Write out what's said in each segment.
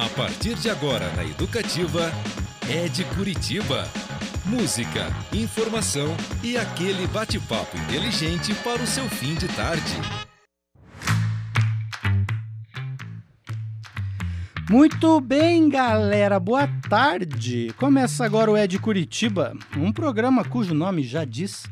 A partir de agora na Educativa, é de Curitiba. Música, informação e aquele bate-papo inteligente para o seu fim de tarde. Muito bem, galera, boa tarde. Começa agora o É de Curitiba, um programa cujo nome já diz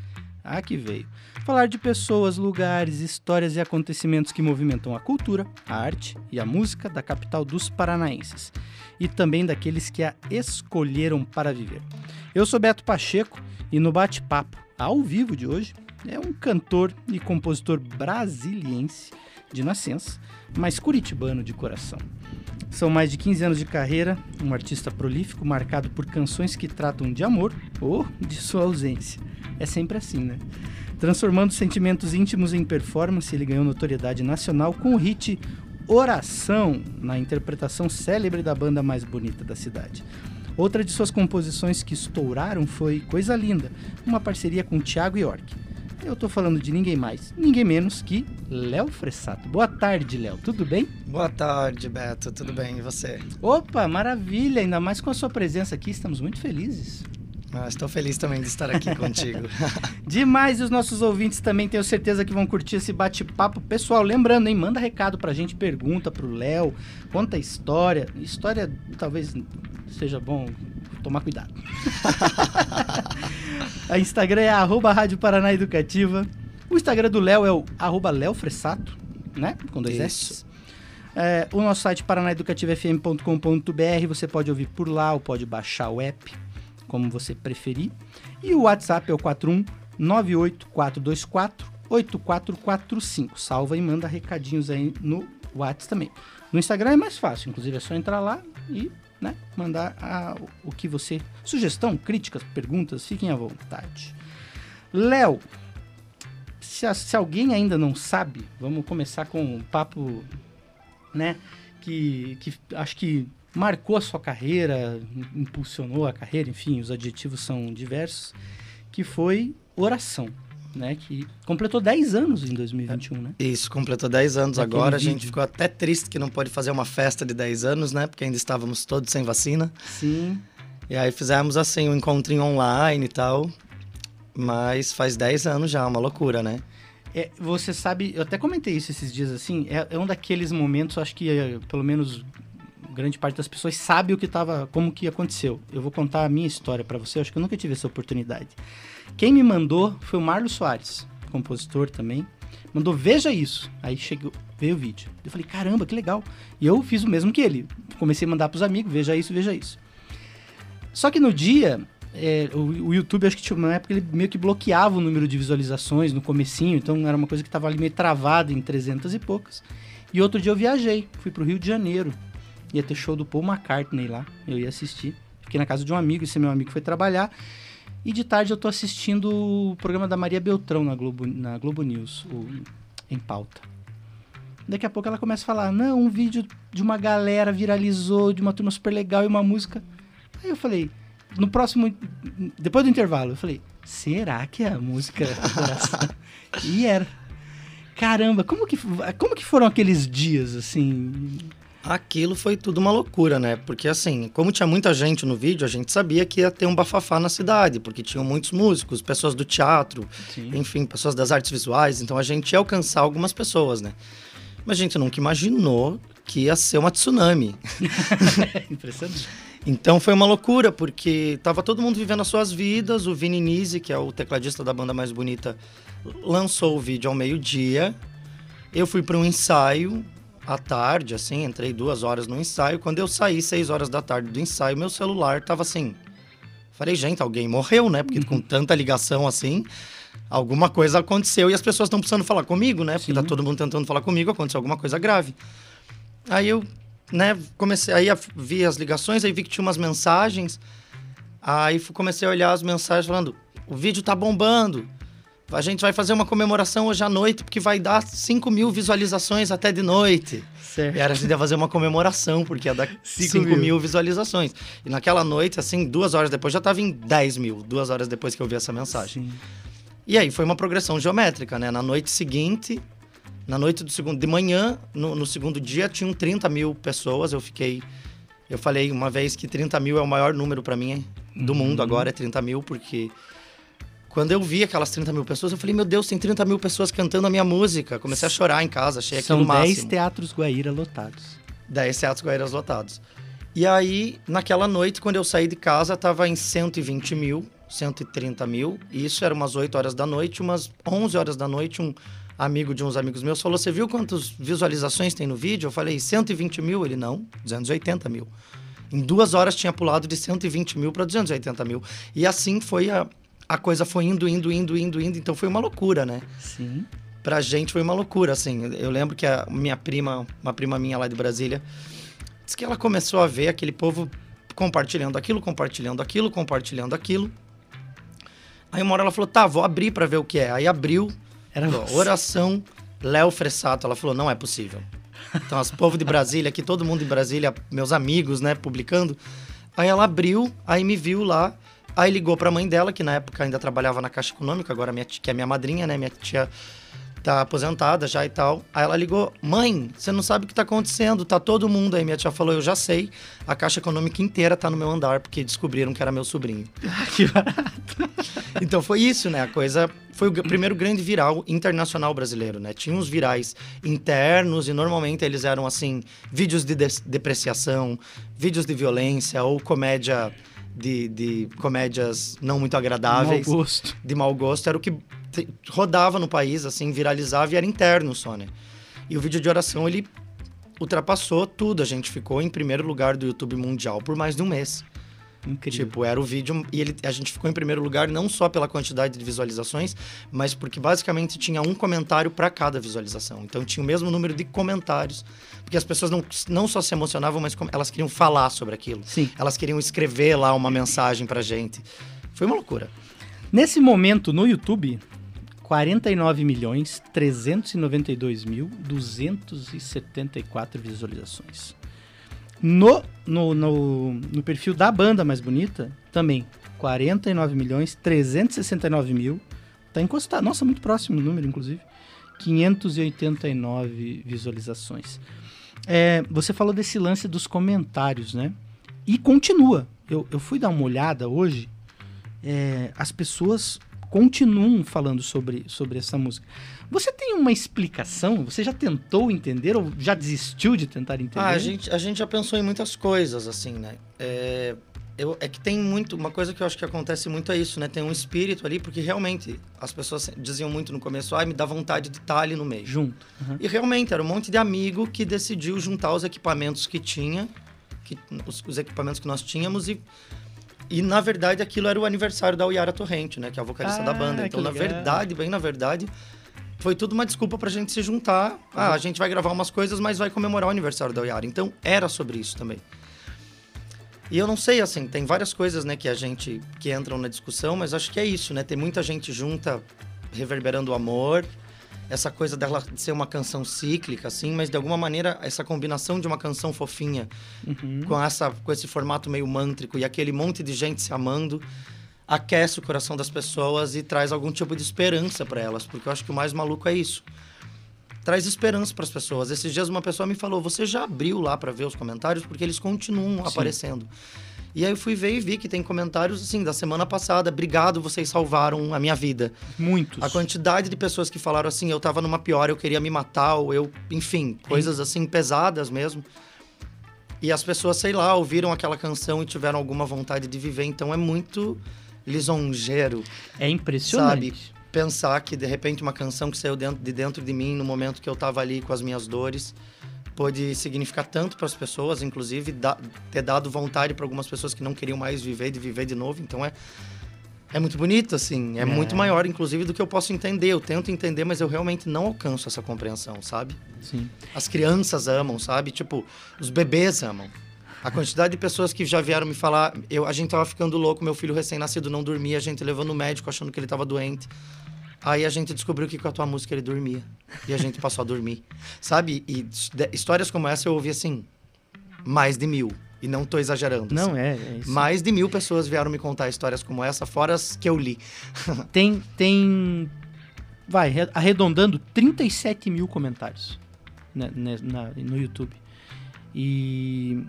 a que veio. Falar de pessoas, lugares, histórias e acontecimentos que movimentam a cultura, a arte e a música da capital dos paranaenses e também daqueles que a escolheram para viver. Eu sou Beto Pacheco e no bate-papo ao vivo de hoje é um cantor e compositor brasiliense de nascença, mas curitibano de coração. São mais de 15 anos de carreira, um artista prolífico marcado por canções que tratam de amor ou de sua ausência. É sempre assim, né? Transformando sentimentos íntimos em performance, ele ganhou notoriedade nacional com o hit Oração, na interpretação célebre da banda mais bonita da cidade. Outra de suas composições que estouraram foi Coisa Linda, uma parceria com Thiago York. Eu tô falando de ninguém mais, ninguém menos que Léo Fressato. Boa tarde, Léo. Tudo bem? Boa tarde, Beto. Tudo bem? E você? Opa, maravilha! Ainda mais com a sua presença aqui, estamos muito felizes. Ah, estou feliz também de estar aqui contigo. Demais, e os nossos ouvintes também tenho certeza que vão curtir esse bate-papo. Pessoal, lembrando, hein, manda recado pra gente, pergunta pro Léo, conta a história. História talvez seja bom tomar cuidado. a Instagram é arroba Rádio Paraná Educativa. O Instagram do Léo é o arroba Léo Fressato, né? Com dois Isso. S. É, o nosso site paranaeducativofm.com.br, você pode ouvir por lá ou pode baixar o app, como você preferir. E o WhatsApp é o 41 98424 8445. Salva e manda recadinhos aí no WhatsApp também. No Instagram é mais fácil, inclusive é só entrar lá e né, mandar a- o que você. Sugestão, críticas, perguntas, fiquem à vontade. Léo, se, se alguém ainda não sabe, vamos começar com um papo, né? Que, que acho que marcou a sua carreira, impulsionou a carreira, enfim, os adjetivos são diversos, que foi Oração, né? Que completou 10 anos em 2021, né? Isso, completou 10 anos agora. A gente vídeo. ficou até triste que não pôde fazer uma festa de 10 anos, né? Porque ainda estávamos todos sem vacina. Sim. E aí fizemos assim um encontrinho online e tal. Mas faz 10 anos já, uma loucura, né? É, você sabe, eu até comentei isso esses dias assim, é, é um daqueles momentos, acho que é, pelo menos grande parte das pessoas sabe o que tava, como que aconteceu. Eu vou contar a minha história pra você, acho que eu nunca tive essa oportunidade. Quem me mandou foi o Marlos Soares, compositor também. Mandou, veja isso. Aí chegou, veio o vídeo. Eu falei, caramba, que legal. E eu fiz o mesmo que ele. Comecei a mandar pros amigos, veja isso, veja isso. Só que no dia, é, o, o YouTube, acho que tinha uma época, ele meio que bloqueava o número de visualizações no comecinho, então era uma coisa que tava ali meio travada em 300 e poucas. E outro dia eu viajei, fui pro Rio de Janeiro. Ia ter show do Paul McCartney lá, eu ia assistir. Fiquei na casa de um amigo, esse meu amigo foi trabalhar. E de tarde eu tô assistindo o programa da Maria Beltrão na Globo, na Globo News, o Em Pauta. Daqui a pouco ela começa a falar, não, um vídeo de uma galera viralizou, de uma turma super legal e uma música. Aí eu falei, no próximo, depois do intervalo, eu falei, será que é a música e era. Caramba, como que, como que foram aqueles dias, assim? Aquilo foi tudo uma loucura, né? Porque assim, como tinha muita gente no vídeo, a gente sabia que ia ter um bafafá na cidade, porque tinham muitos músicos, pessoas do teatro, Sim. enfim, pessoas das artes visuais, então a gente ia alcançar algumas pessoas, né? Mas a gente nunca imaginou que ia ser uma tsunami. Impressionante. Então foi uma loucura, porque tava todo mundo vivendo as suas vidas. O Vini Nisi, que é o tecladista da banda mais bonita, lançou o vídeo ao meio-dia. Eu fui para um ensaio à tarde, assim, entrei duas horas no ensaio. Quando eu saí, seis horas da tarde do ensaio, meu celular tava assim. Falei, gente, alguém morreu, né? Porque com tanta ligação assim, alguma coisa aconteceu e as pessoas estão precisando falar comigo, né? Porque Sim. tá todo mundo tentando falar comigo, aconteceu alguma coisa grave. Aí eu, né, comecei, aí a- vi as ligações, aí vi que tinha umas mensagens. Aí comecei a olhar as mensagens falando: o vídeo tá bombando. A gente vai fazer uma comemoração hoje à noite, porque vai dar 5 mil visualizações até de noite. Certo. E era a gente ia fazer uma comemoração, porque ia dar Cinco 5 mil. mil. visualizações. E naquela noite, assim, duas horas depois, já tava em 10 mil. Duas horas depois que eu vi essa mensagem. Sim. E aí foi uma progressão geométrica, né? Na noite seguinte, na noite do segundo, de manhã, no, no segundo dia, tinham 30 mil pessoas. Eu fiquei Eu falei uma vez que 30 mil é o maior número para mim do Uhum. mundo agora, é 30 mil, porque quando eu vi aquelas 30 mil pessoas, eu falei, meu Deus, tem 30 mil pessoas cantando a minha música. Comecei a chorar em casa, achei aquilo São 10 máximo. teatros Guaíra lotados. 10 teatros Guairas lotados. E aí, naquela noite, quando eu saí de casa, tava em 120 mil, 130 mil. E isso era umas 8 horas da noite. Umas 11 horas da noite, um amigo de uns amigos meus falou: Você viu quantas visualizações tem no vídeo? Eu falei: 120 mil? Ele não, 280 mil. Em duas horas tinha pulado de 120 mil para 280 mil. E assim foi a, a coisa foi indo, indo, indo, indo, indo. Então foi uma loucura, né? Sim. pra gente foi uma loucura, assim. Eu lembro que a minha prima, uma prima minha lá de Brasília, disse que ela começou a ver aquele povo compartilhando aquilo, compartilhando aquilo, compartilhando aquilo. Aí uma hora ela falou, tá, vou abrir pra ver o que é. Aí abriu, Era falou, oração, Léo Fressato. Ela falou, não é possível. Então, os povo de Brasília, aqui, todo mundo em Brasília, meus amigos, né, publicando. Aí ela abriu, aí me viu lá, aí ligou pra mãe dela, que na época ainda trabalhava na Caixa Econômica, agora minha tia, que é minha madrinha, né, minha tia tá aposentada já e tal. Aí ela ligou, mãe, você não sabe o que tá acontecendo, tá todo mundo aí. Minha tia falou, eu já sei, a Caixa Econômica inteira tá no meu andar, porque descobriram que era meu sobrinho. que barato. Então foi isso, né? A coisa foi o primeiro grande viral internacional brasileiro, né? Tinha uns virais internos e normalmente eles eram assim, vídeos de des- depreciação, vídeos de violência ou comédia de, de comédias não muito agradáveis, Mau gosto. de mau gosto, era o que rodava no país, assim, viralizava e era interno só, né? E o vídeo de oração, ele ultrapassou tudo. A gente ficou em primeiro lugar do YouTube mundial por mais de um mês. Incrível. Tipo, era o vídeo. E ele, a gente ficou em primeiro lugar não só pela quantidade de visualizações, mas porque basicamente tinha um comentário para cada visualização. Então tinha o mesmo número de comentários. Porque as pessoas não, não só se emocionavam, mas elas queriam falar sobre aquilo. Sim. Elas queriam escrever lá uma mensagem pra gente. Foi uma loucura. Nesse momento, no YouTube, 49 milhões 392 mil 274 visualizações. No, no, no, no perfil da banda mais bonita, também 49 milhões 369 mil. Tá encostado. Nossa, muito próximo o número, inclusive. 589 visualizações. É, você falou desse lance dos comentários, né? E continua. Eu, eu fui dar uma olhada hoje é, as pessoas continuam falando sobre, sobre essa música. Você tem uma explicação? Você já tentou entender ou já desistiu de tentar entender? Ah, a gente, a gente já pensou em muitas coisas, assim, né? É, eu, é que tem muito. Uma coisa que eu acho que acontece muito é isso, né? Tem um espírito ali, porque realmente as pessoas diziam muito no começo, ai, me dá vontade de estar ali no meio. Junto. Uhum. E realmente era um monte de amigo que decidiu juntar os equipamentos que tinha, que, os, os equipamentos que nós tínhamos e. E, na verdade, aquilo era o aniversário da Yara Torrente, né? Que é a vocalista Ah, da banda. Então, na legal. verdade, bem na verdade, foi tudo uma desculpa pra gente se juntar. Ah, a gente vai gravar umas coisas, mas vai comemorar o aniversário da Yara. Então, era sobre isso também. E eu não sei, assim, tem várias coisas, né, que a gente... Que entram na discussão, mas acho que é isso, né? Tem muita gente junta reverberando o amor. Essa coisa dela ser uma canção cíclica, assim, mas de alguma maneira essa combinação de uma canção fofinha Uhum. com, essa, com esse formato meio mântrico e aquele monte de gente se amando, aquece o coração das pessoas e traz algum tipo de esperança para elas, porque eu acho que o mais maluco é isso. Traz esperança para as pessoas. Esses dias uma pessoa me falou: "Você já abriu lá para ver os comentários porque eles continuam Sim. aparecendo?" E aí eu fui ver e vi que tem comentários assim da semana passada. Obrigado, vocês salvaram a minha vida. Muitos. A quantidade de pessoas que falaram assim, eu tava numa pior, eu queria me matar, ou eu, enfim, coisas assim pesadas mesmo. E as pessoas, sei lá, ouviram aquela canção e tiveram alguma vontade de viver, então é muito lisonjeiro É impressionante. Sabe? Pensar que de repente uma canção que saiu dentro, de dentro de mim no momento que eu tava ali com as minhas dores pôde significar tanto para as pessoas, inclusive da- ter dado vontade para algumas pessoas que não queriam mais viver de viver de novo. Então é é muito bonito assim, é, É. muito maior inclusive do que eu posso entender. Eu tento entender, mas eu realmente não alcanço essa compreensão, sabe? Sim. As crianças amam, sabe? Tipo, os bebês amam. A quantidade de pessoas que já vieram me falar, eu, a gente tava ficando louco, meu filho recém-nascido não dormia, a gente levando no médico achando que ele tava doente. Aí a gente descobriu que com a tua música ele dormia. E a gente passou a dormir. Sabe? E de- histórias como essa eu ouvi assim, mais de mil. E não tô exagerando. Não, assim. é, é. Mais de mil pessoas vieram me contar histórias como essa, fora as que eu li. Tem, tem, vai, re- arredondando 37 mil comentários né, né, na- no YouTube. E,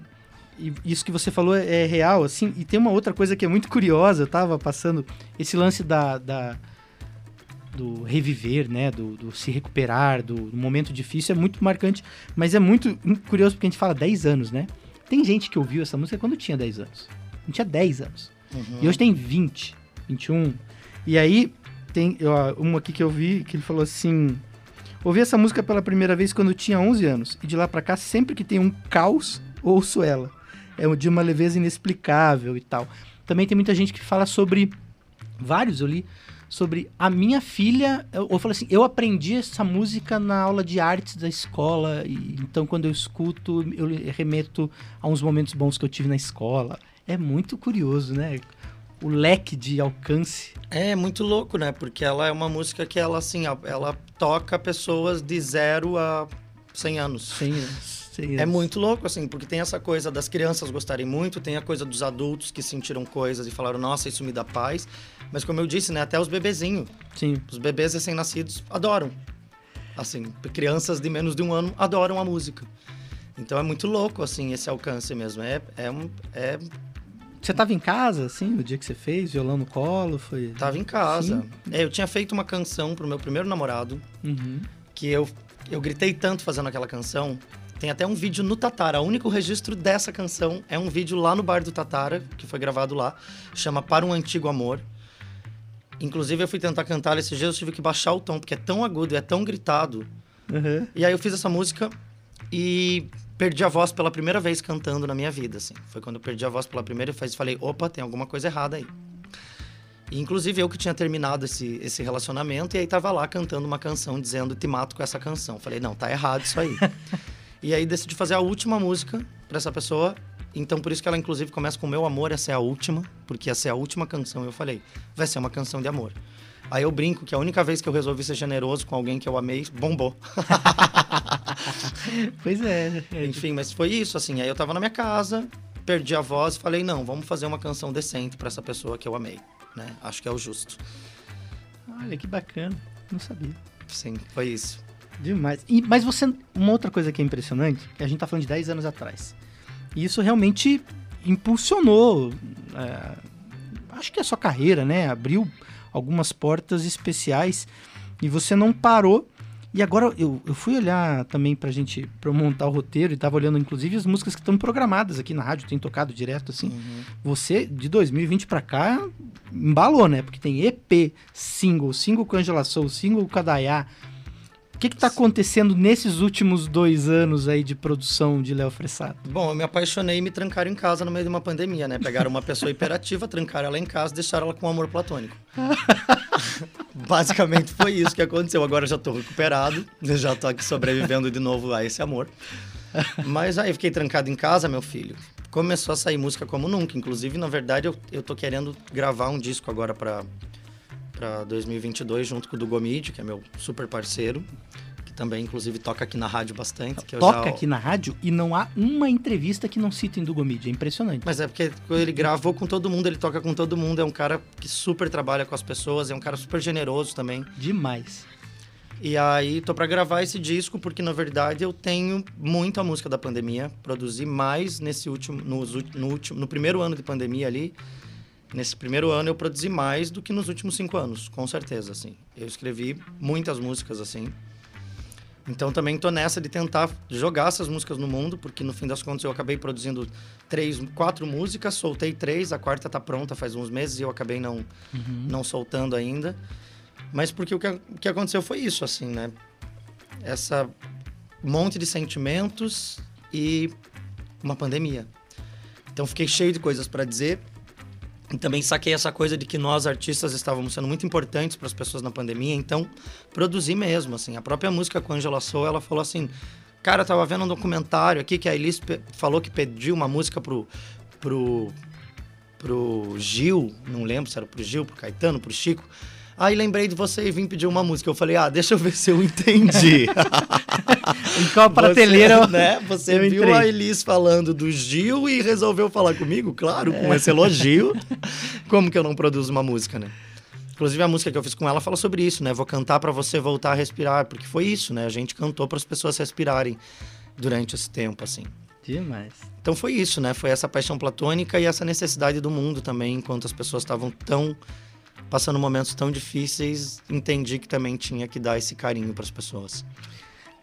e isso que você falou é real, assim. E tem uma outra coisa que é muito curiosa. Eu tava passando esse lance da, da do reviver, né? Do, do se recuperar, do, do, momento difícil é muito marcante. Mas é muito, muito curioso porque a gente fala 10 anos, né? Tem gente que ouviu essa música quando tinha 10 anos. Não tinha 10 anos. Uhum. E hoje tem 20, 21. E aí, tem ó, uma aqui que eu vi que ele falou assim: Ouvi essa música pela primeira vez quando tinha 11 anos. E de lá para cá, sempre que tem um caos, ouço ela. É de uma leveza inexplicável e tal. Também tem muita gente que fala sobre. Vários eu li. Sobre a minha filha. Eu, eu falo assim: eu aprendi essa música na aula de artes da escola. E, então, quando eu escuto, eu remeto a uns momentos bons que eu tive na escola. É muito curioso, né? o leque de alcance. É muito louco, né? Porque ela é uma música que ela assim, ela toca pessoas de zero a 100 anos. 100 anos. É muito louco, assim, porque tem essa coisa das crianças gostarem muito, tem a coisa dos adultos que sentiram coisas e falaram, nossa, isso me dá paz. Mas como eu disse, né, até os bebezinhos. Sim. Os bebês recém-nascidos adoram. Assim, crianças de menos de um ano adoram a música. Então é muito louco, assim, esse alcance mesmo. É, é, um, é você estava em casa, assim, no dia que você fez, violão no colo? Foi... Tava em casa. É, eu tinha feito uma canção pro meu primeiro namorado, uhum. que eu, eu gritei tanto fazendo aquela canção. Tem até um vídeo no Tatara. O único registro dessa canção é um vídeo lá no bar do Tatara, que foi gravado lá. Chama Para um Antigo Amor. Inclusive, eu fui tentar cantar esses dias, eu tive que baixar o tom, porque é tão agudo, é tão gritado. Uhum. E aí eu fiz essa música e perdi a voz pela primeira vez cantando na minha vida, assim. Foi quando eu perdi a voz pela primeira vez e falei, opa, tem alguma coisa errada aí. E, inclusive eu que tinha terminado esse, esse relacionamento e aí tava lá cantando uma canção dizendo te mato com essa canção. Falei, não, tá errado isso aí. e aí decidi fazer a última música para essa pessoa. Então por isso que ela inclusive começa com meu amor, essa é a última, porque essa é a última canção. Eu falei, vai ser uma canção de amor. Aí eu brinco que a única vez que eu resolvi ser generoso com alguém que eu amei, bombou. pois é. Enfim, mas foi isso, assim. Aí eu tava na minha casa, perdi a voz e falei, não, vamos fazer uma canção decente para essa pessoa que eu amei, né? Acho que é o justo. Olha, que bacana. Não sabia. Sim, foi isso. Demais. E, mas você, uma outra coisa que é impressionante, que a gente tá falando de 10 anos atrás. E isso realmente impulsionou, é, acho que a sua carreira, né? Abriu algumas portas especiais e você não parou. E agora eu, eu fui olhar também pra gente pra montar o roteiro e tava olhando inclusive as músicas que estão programadas aqui na rádio, tem tocado direto assim. Uhum. Você de 2020 para cá embalou, né? Porque tem EP, single, single com Angela Soul, single com Kadaya, o que está acontecendo nesses últimos dois anos aí de produção de Léo Fressato? Bom, eu me apaixonei e me trancaram em casa no meio de uma pandemia, né? Pegaram uma pessoa hiperativa, trancaram ela em casa e deixaram ela com amor platônico. Basicamente foi isso que aconteceu. Agora já estou recuperado, já estou aqui sobrevivendo de novo a esse amor. Mas aí fiquei trancado em casa, meu filho. Começou a sair música como nunca. Inclusive, na verdade, eu, eu tô querendo gravar um disco agora para para 2022 junto com o Dugomid, que é meu super parceiro, que também inclusive toca aqui na rádio bastante. toca já... aqui na rádio e não há uma entrevista que não cite em Dugomid, é impressionante. Mas é porque ele gravou com todo mundo, ele toca com todo mundo, é um cara que super trabalha com as pessoas, é um cara super generoso também. Demais. E aí, tô para gravar esse disco porque na verdade eu tenho muita música da pandemia, produzi mais nesse último no, no último no primeiro ano de pandemia ali nesse primeiro ano eu produzi mais do que nos últimos cinco anos, com certeza, assim. Eu escrevi muitas músicas, assim. Então também tô nessa de tentar jogar essas músicas no mundo, porque no fim das contas eu acabei produzindo três, quatro músicas, soltei três, a quarta tá pronta faz uns meses e eu acabei não, uhum. não soltando ainda. Mas porque o que, o que aconteceu foi isso, assim, né? Essa monte de sentimentos e uma pandemia. Então fiquei cheio de coisas para dizer e também saquei essa coisa de que nós, artistas, estávamos sendo muito importantes para as pessoas na pandemia, então produzi mesmo, assim. A própria música com a Angela Soul, ela falou assim... Cara, eu tava vendo um documentário aqui que a Elis falou que pediu uma música pro, pro, pro Gil, não lembro se era pro Gil, pro Caetano, pro Chico. Aí lembrei de você e vim pedir uma música. Eu falei, ah, deixa eu ver se eu entendi. em qual prateleira? Você, né? Você viu entrei. a Elis falando do Gil e resolveu falar comigo? Claro, com é. esse elogio. Como que eu não produzo uma música, né? Inclusive, a música que eu fiz com ela fala sobre isso, né? Vou cantar para você voltar a respirar, porque foi isso, né? A gente cantou para as pessoas respirarem durante esse tempo, assim. Demais. Então foi isso, né? Foi essa paixão platônica e essa necessidade do mundo também, enquanto as pessoas estavam tão passando momentos tão difíceis, entendi que também tinha que dar esse carinho para as pessoas.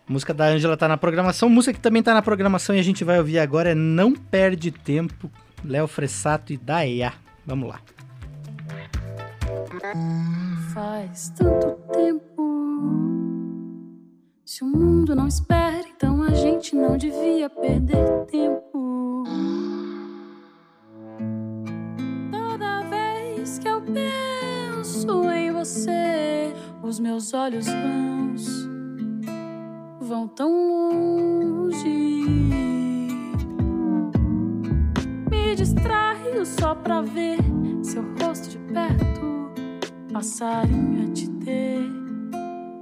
Música da Ângela tá na programação, música que também tá na programação e a gente vai ouvir agora é Não Perde Tempo, Léo Fressato e Daia. Vamos lá. Faz tanto tempo. Se o mundo não espera, então a gente não devia perder tempo. Você, os meus olhos vãos vão tão longe. Me distraio só pra ver seu rosto de perto, passarinho a te ter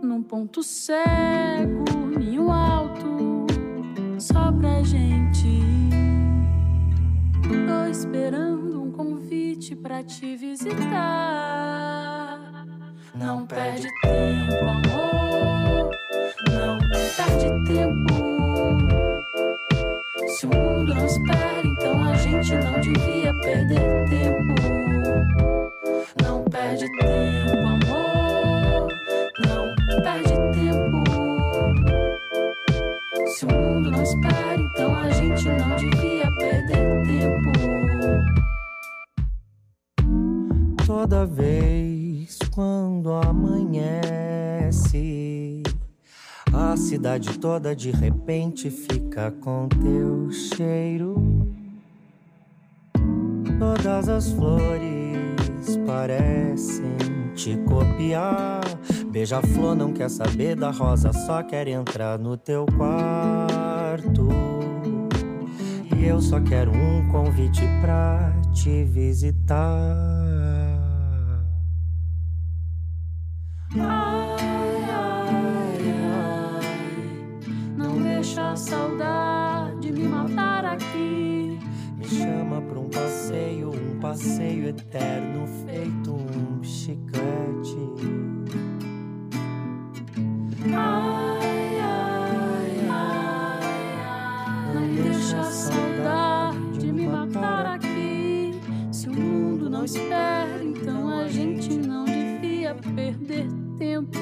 num ponto cego, ninho alto, só pra gente. Tô esperando um convite pra te visitar. Não perde tempo, amor. Não perde tempo. Se o mundo não espera, então a gente não devia perder tempo. Não perde tempo, amor. Não perde tempo. Se o mundo não espera, então a gente não devia perder tempo. Toda vez quando amanhece, a cidade toda de repente fica com teu cheiro. Todas as flores parecem te copiar. Beija-flor não quer saber da rosa, só quer entrar no teu quarto. E eu só quero um convite pra te visitar. Passeio, eterno feito um chiclete. Ai, ai, ai. Não deixa a saudade me matar aqui. Se o mundo não espera, então a gente não devia perder tempo.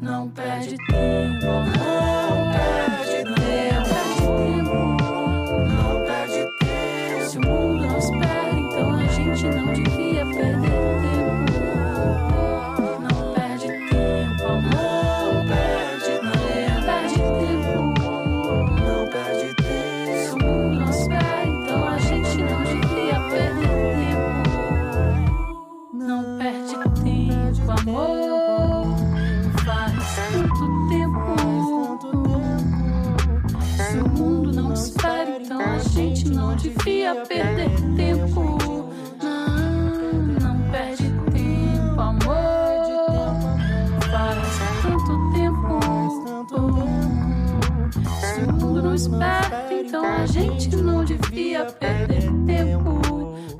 Não perde tempo, não o mundo não espera, então a gente não devia perder tempo.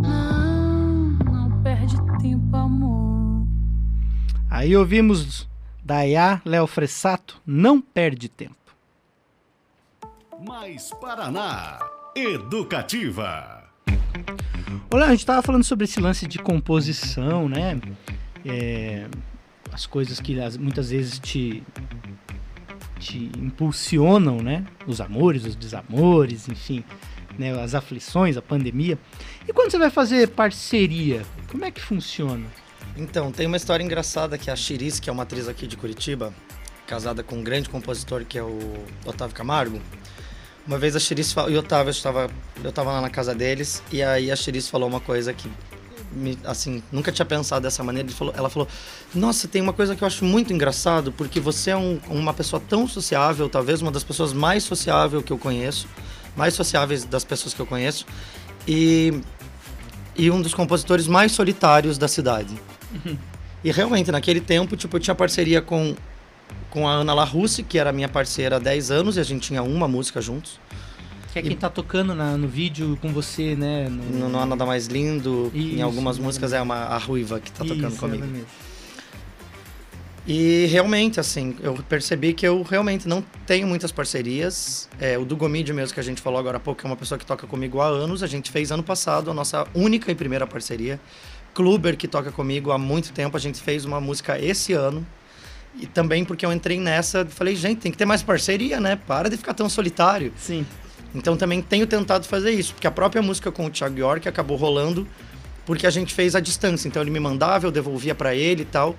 Não, não perde tempo, amor. Aí ouvimos Daia, Léo Fressato, Não Perde Tempo. Mais Paraná. Educativa. Olha, a gente tava falando sobre esse lance de composição, né? É, as coisas que as- muitas vezes te, te impulsionam, né? Os amores, os desamores, enfim, né? as aflições, a pandemia. E quando você vai fazer parceria, como é que funciona? Então, tem uma história engraçada que a Chiris, que é uma atriz aqui de Curitiba, casada com um grande compositor que é o Otávio Camargo. Uma vez a Chiris e o Otávio, eu estava, eu estava lá na casa deles, e aí a Chiris falou uma coisa que, me, assim, nunca tinha pensado dessa maneira. Falou- ela falou: Nossa, tem uma coisa que eu acho muito engraçado, porque você é um- uma pessoa tão sociável, talvez uma das pessoas mais sociáveis que eu conheço, mais sociáveis das pessoas que eu conheço, e, e um dos compositores mais solitários da cidade. E realmente, naquele tempo, tipo, eu tinha parceria com, com a Ana Larusse, que era minha parceira há 10 anos, e a gente tinha uma música juntos. Que é quem tá tocando na- no vídeo com você, né? No Não Há Nada Mais Lindo, em Isso, algumas exatamente. músicas é uma, a Ruiva que tá tocando Isso, comigo. E realmente, assim, eu percebi que eu realmente não tenho muitas parcerias. É, o do Gomide mesmo, que a gente falou agora há pouco, é uma pessoa que toca comigo há anos. A gente fez ano passado a nossa única e primeira parceria. Kluber, que toca comigo há muito tempo, a gente fez uma música esse ano. E também porque eu entrei nessa, falei, gente, tem que ter mais parceria, né? Para de ficar tão solitário. Sim. Então também tenho tentado fazer isso, porque a própria música com o Thiago York acabou rolando porque a gente fez a distância. Então ele me mandava, eu devolvia para ele e tal.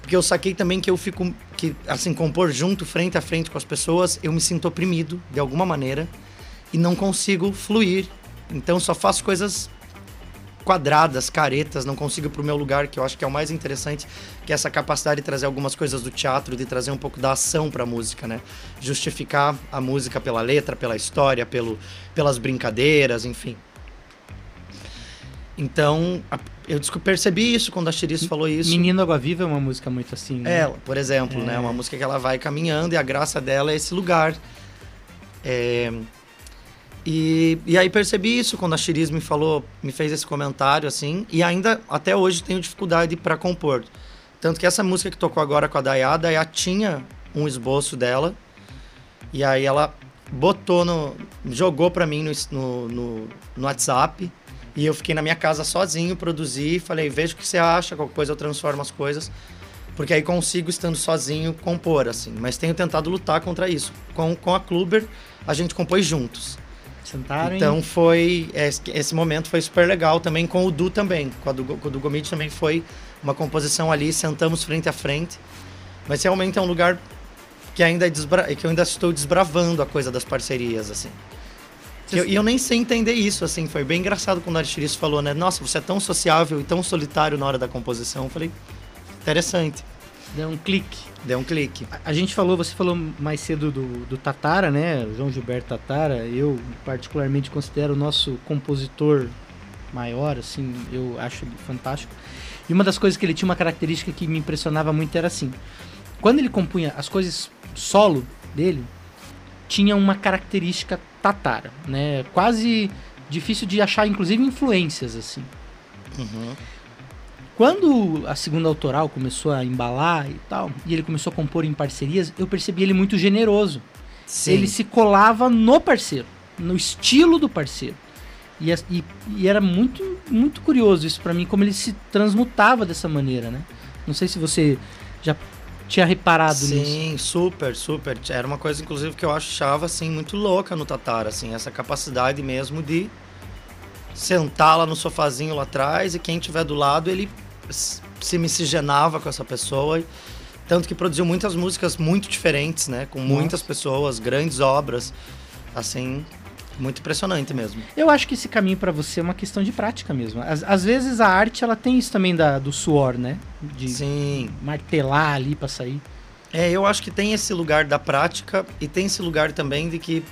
Porque eu saquei também que eu fico que assim compor junto, frente a frente com as pessoas, eu me sinto oprimido de alguma maneira e não consigo fluir. Então só faço coisas quadradas, caretas, não consigo ir pro meu lugar, que eu acho que é o mais interessante, que é essa capacidade de trazer algumas coisas do teatro, de trazer um pouco da ação pra música, né? Justificar a música pela letra, pela história, pelo, pelas brincadeiras, enfim. Então, eu percebi isso quando a Chiris falou isso. Menino Água Viva é uma música muito assim, né? Ela, por exemplo, né? Uma música que ela vai caminhando e a graça dela é esse lugar. É, E, e aí percebi isso quando a Chiris me falou, me fez esse comentário, assim, e ainda até hoje tenho dificuldade para compor. Tanto que essa música que tocou agora com a Dayá, a Dayá tinha um esboço dela, e aí ela botou no. jogou pra mim no, no, no WhatsApp, e eu fiquei na minha casa sozinho, produzi, falei, veja o que você acha, qualquer coisa eu transformo as coisas. Porque aí consigo, estando sozinho, compor, assim. Mas tenho tentado lutar contra isso. Com, com a Kluber, a gente compôs juntos. Sentaram e- Então foi. Esse, esse momento foi super legal também com o Du também. Com, do, com o do Gomide também foi uma composição ali, sentamos frente a frente. Mas realmente é um lugar que ainda é desbra- que eu ainda estou desbravando a coisa das parcerias, assim. E eu, eu nem sei entender isso, assim. Foi bem engraçado quando a Aristiris falou, né? Nossa, você é tão sociável e tão solitário na hora da composição. Eu falei, interessante. Deu um clique. Deu um clique. A- A gente falou, você falou mais cedo do, do Tatara, né? João Gilberto Tatara. Eu particularmente considero o nosso compositor maior, assim, eu acho ele fantástico. E uma das coisas que ele tinha uma característica que me impressionava muito era assim, quando ele compunha as coisas solo dele, tinha uma característica Tatara, né? Quase difícil de achar, inclusive influências assim. Uhum. Quando a segunda autoral começou a embalar e tal, e ele começou a compor em parcerias, eu percebi ele muito generoso. Sim. Ele se colava no parceiro, no estilo do parceiro. E, e- e era muito, muito curioso isso pra mim, como ele se transmutava dessa maneira, né? Não sei se você já tinha reparado nisso. Sim, super, super. Era uma coisa, inclusive, que eu achava, assim, muito louca no Tatara, assim, essa capacidade mesmo de sentar lá no sofazinho lá atrás e quem tiver do lado, ele se miscigenava com essa pessoa. Tanto que produziu muitas músicas muito diferentes, né? Com muitas pessoas, grandes obras, assim, muito impressionante mesmo. Eu acho que esse caminho pra você é uma questão de prática mesmo. Às, às vezes a arte ela tem isso também da, do suor, né? De Sim. martelar ali pra sair. É, eu acho que tem esse lugar da prática e tem esse lugar também de que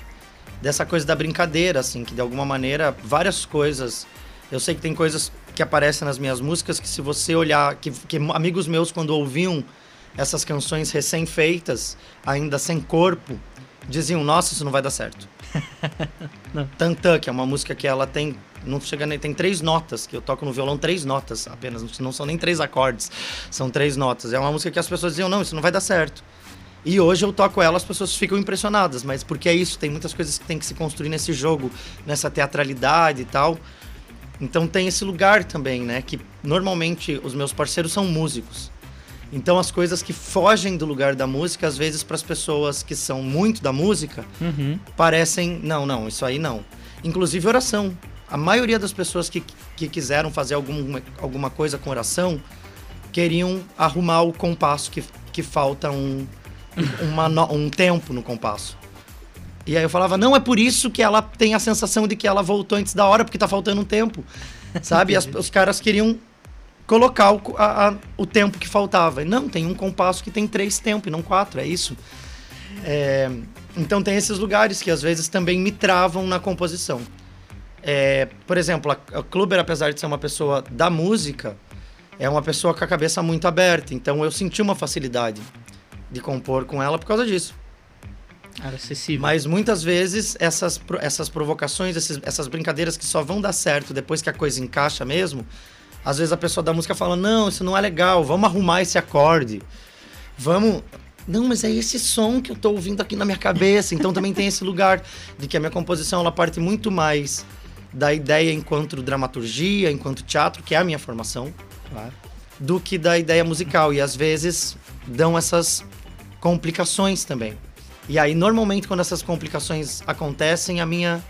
dessa coisa da brincadeira, assim, que de alguma maneira várias coisas. Eu sei que tem coisas que aparecem nas minhas músicas que se você olhar, que, que amigos meus quando ouviam essas canções recém-feitas, ainda sem corpo, diziam: Nossa, isso não vai dar certo. Tantã, que é uma música que ela tem. Não chega nem. Tem três notas, que eu toco no violão três notas apenas. Não são nem três acordes, são três notas. É uma música que as pessoas diziam: Não, isso não vai dar certo. E hoje eu toco ela, as pessoas ficam impressionadas, mas porque é isso, tem muitas coisas que tem que se construir nesse jogo, nessa teatralidade e tal. Então tem esse lugar também, né? Que normalmente os meus parceiros são músicos. Então as coisas que fogem do lugar da música, às vezes para as pessoas que são muito da música, Uhum. parecem, não, não, isso aí não. Inclusive oração. A maioria das pessoas que, que quiseram fazer alguma, alguma coisa com oração queriam arrumar o compasso que, que falta um, uma um tempo no compasso. E aí eu falava, não, é por isso que ela tem a sensação de que ela voltou antes da hora, porque tá faltando um tempo. Sabe? As- os caras queriam colocar o, a- a- o tempo que faltava. Não, tem um compasso que tem três tempos e não quatro, é isso. É, então tem esses lugares que às vezes também me travam na composição. É, por exemplo, a, a Kluber, apesar de ser uma pessoa da música, é uma pessoa com a cabeça muito aberta. Então eu senti uma facilidade de compor com ela por causa disso. Era acessível. Mas muitas vezes essas, essas provocações, esses- essas brincadeiras que só vão dar certo depois que a coisa encaixa mesmo, às vezes a pessoa da música fala: Não, isso não é legal, vamos arrumar esse acorde. vamos. Não, mas é esse som que eu tô ouvindo aqui na minha cabeça. Então também tem esse lugar de que a minha composição ela parte muito mais da ideia enquanto dramaturgia, enquanto teatro, que é a minha formação, Claro. do que da ideia musical. E às vezes dão essas complicações também. E aí, normalmente, quando essas complicações acontecem, a minha,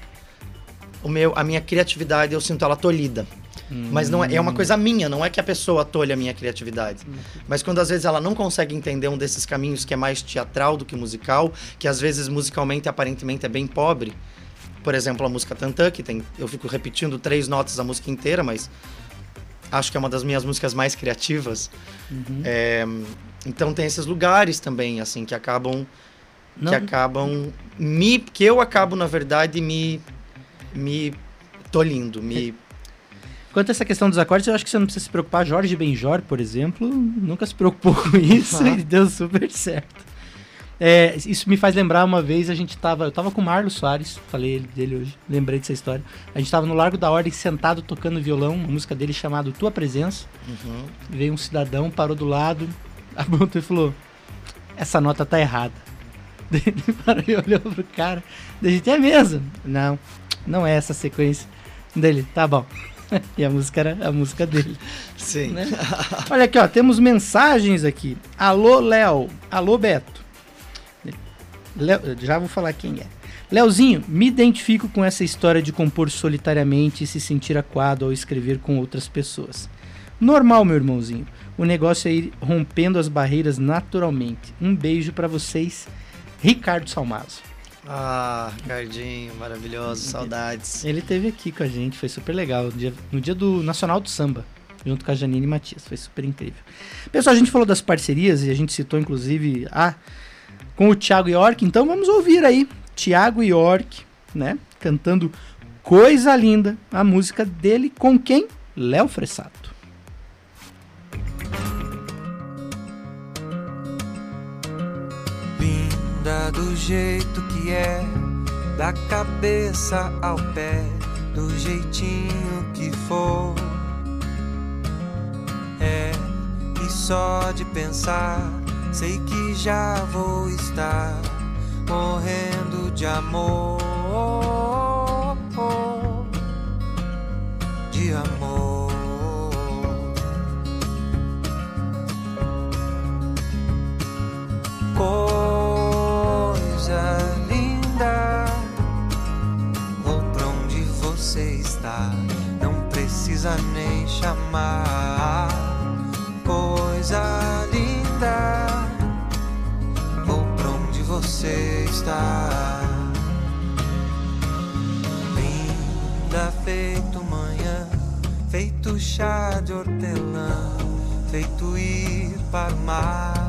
o meu, a minha criatividade, eu sinto ela tolhida. Mas não é, é uma coisa minha, não é que a pessoa tolhe a minha criatividade. Mas quando às vezes ela não consegue entender um desses caminhos que é mais teatral do que musical, que às vezes musicalmente aparentemente é bem pobre. Por exemplo, a música Tantã, que tem, eu fico repetindo três notas a música inteira, mas acho que é uma das minhas músicas mais criativas. É, então tem esses lugares também, assim, que acabam Não, que acabam me que eu acabo na verdade me me tolindo, me Quanto a essa questão dos acordes, eu acho que você não precisa se preocupar. Jorge Benjor, por exemplo, nunca se preocupou com isso Ah. e deu super certo. É, isso me faz lembrar uma vez, a gente tava. Eu tava com o Marlos Soares, falei dele hoje, lembrei dessa história. A gente tava no Largo da Ordem sentado tocando violão, uma música dele chamada Tua Presença. Uhum. Veio um cidadão, parou do lado, apontou e falou: Essa nota tá errada. Ele parou e olhou pro cara. Daí a gente, é mesmo? Não, não é essa a sequência. Dele, tá bom. E a música era a música dele. sim. né? Olha aqui, ó, temos mensagens aqui. Alô, Léo. Alô, Beto. Léo, já vou falar quem é. Leozinho, me identifico com essa história de compor solitariamente e se sentir aquado ao escrever com outras pessoas. Normal, meu irmãozinho. O negócio é ir rompendo as barreiras naturalmente. Um beijo pra vocês, Ricardo Salmazo. Ah, Ricardinho, maravilhoso, saudades. Ele teve aqui com a gente, foi super legal, no dia, no dia do Nacional do Samba, junto com a Janine Matias, foi super incrível. Pessoal, a gente falou das parcerias e a gente citou inclusive a com o Thiago York, então vamos ouvir aí Thiago York, né, cantando Coisa Linda, a música dele com quem? Léo Fressato. Linda do jeito que é, da cabeça ao pé, do jeitinho que for. É, e só de pensar, sei que já vou estar morrendo de amor. De amor. Precisa nem chamar. Coisa linda, vou pra onde você está. Linda feito manhã, feito chá de hortelã, feito ir para o mar.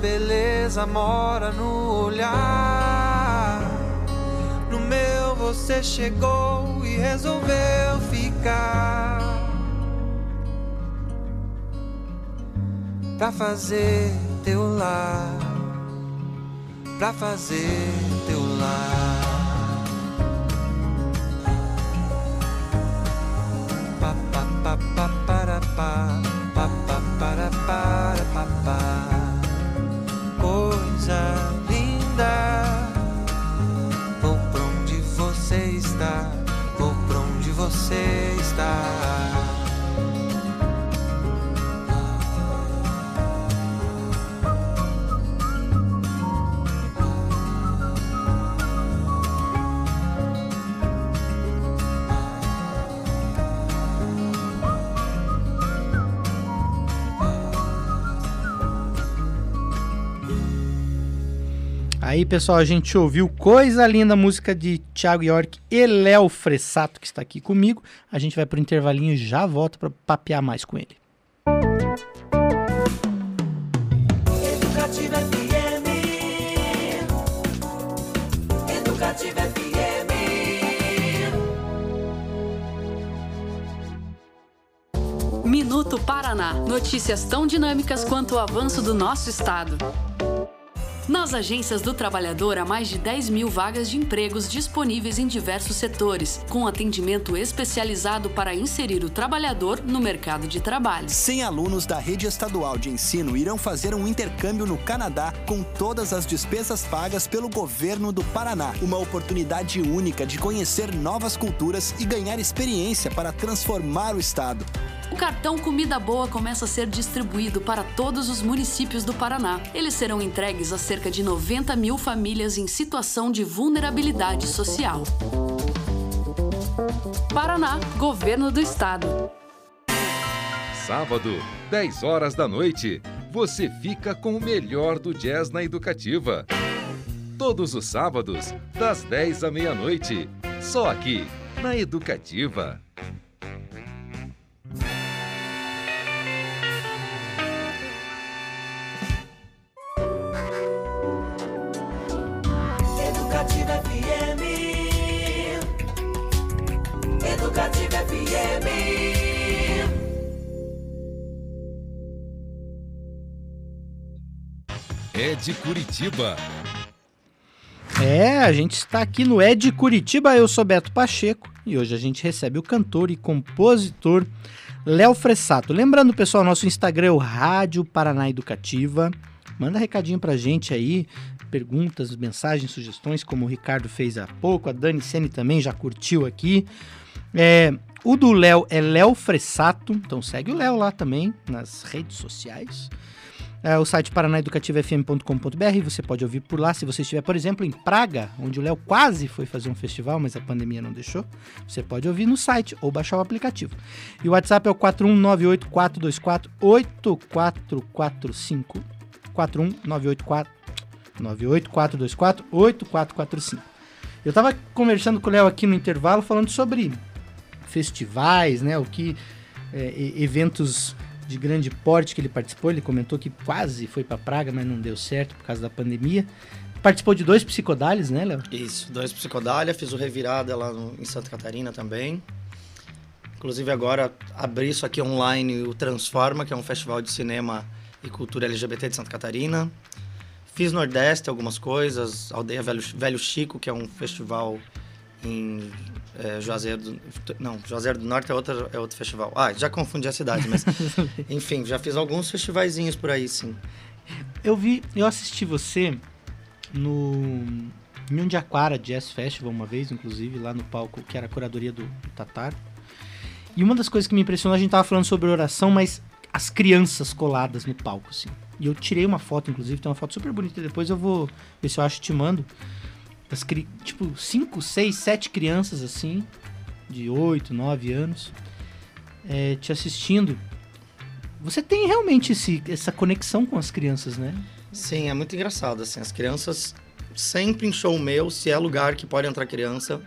Beleza mora no olhar, no meu você chegou e resolveu ficar. Pra fazer teu lar, pra fazer teu lar. Aí, pessoal, a gente ouviu coisa linda, música de Thiago York e Léo Fressato, que está aqui comigo. A gente vai pro intervalinho e já volta para papear mais com ele. Educativa FM. Educativa FM. Minuto Paraná. Notícias tão dinâmicas quanto o avanço do nosso estado. Nas agências do trabalhador, há mais de 10 mil vagas de empregos disponíveis em diversos setores, com atendimento especializado para inserir o trabalhador no mercado de trabalho. 100 alunos da rede estadual de ensino irão fazer um intercâmbio no Canadá com todas as despesas pagas pelo governo do Paraná. Uma oportunidade única de conhecer novas culturas e ganhar experiência para transformar o estado. O cartão Comida Boa começa a ser distribuído para todos os municípios do Paraná. Eles serão entregues a cerca de 90 mil famílias em situação de vulnerabilidade social. Paraná, Governo do Estado. Sábado, 10 horas da noite, você fica com o melhor do jazz na educativa. Todos os sábados, das 10 à meia-noite, só aqui, na Educativa. De Curitiba. É, a gente está aqui no Ed Curitiba, eu sou Beto Pacheco e hoje a gente recebe o cantor e compositor Léo Fressato. Lembrando, pessoal, nosso Instagram é o Rádio Paraná Educativa. Manda recadinho pra gente aí, perguntas, mensagens, sugestões, como o Ricardo fez há pouco, a Dani Sene também já curtiu aqui. É, o do Léo é Léo Fressato, então segue o Léo lá também nas redes sociais. É, o site paranaeducativafm.com.br, você pode ouvir por lá. Se você estiver, por exemplo, em Praga, onde o Léo quase foi fazer um festival, mas a pandemia não deixou, você pode ouvir no site ou baixar o aplicativo. E o WhatsApp é o 41984248445. 41984 984248445. Eu tava conversando com o Léo aqui no intervalo falando sobre festivais, né? O que é, eventos de grande porte que ele participou. Ele comentou que quase foi para Praga, mas não deu certo por causa da pandemia. Participou de dois psicodálios, né, Léo? Isso, dois psicodália, fiz o Revirada lá no- em Santa Catarina também. Inclusive agora abri isso aqui online, o Transforma, que é um festival de cinema e cultura LGBT de Santa Catarina. Fiz Nordeste algumas coisas, Aldeia Velho, Velho Chico, que é um festival em é, Juazeiro do... Não, Juazeiro do Norte é outro, é outro festival. Ah, já confundi a cidade, mas... enfim, já fiz alguns festivaizinhos por aí, sim. Eu vi, eu assisti você no em Undiaquara Jazz Festival uma vez, inclusive, lá no palco, que era a curadoria do, do Tatar. E uma das coisas que me impressionou, a gente tava falando sobre oração, mas as crianças coladas no palco, assim. E eu tirei uma foto, inclusive, tem uma foto super bonita, depois eu vou ver se eu acho e te mando. Das, tipo, 5, 6, 7 crianças, assim, de 8, 9 anos, é, te assistindo. Você tem realmente esse, essa conexão com as crianças, né? Sim, é muito engraçado, assim, as crianças sempre em show meu, se é lugar que pode entrar criança,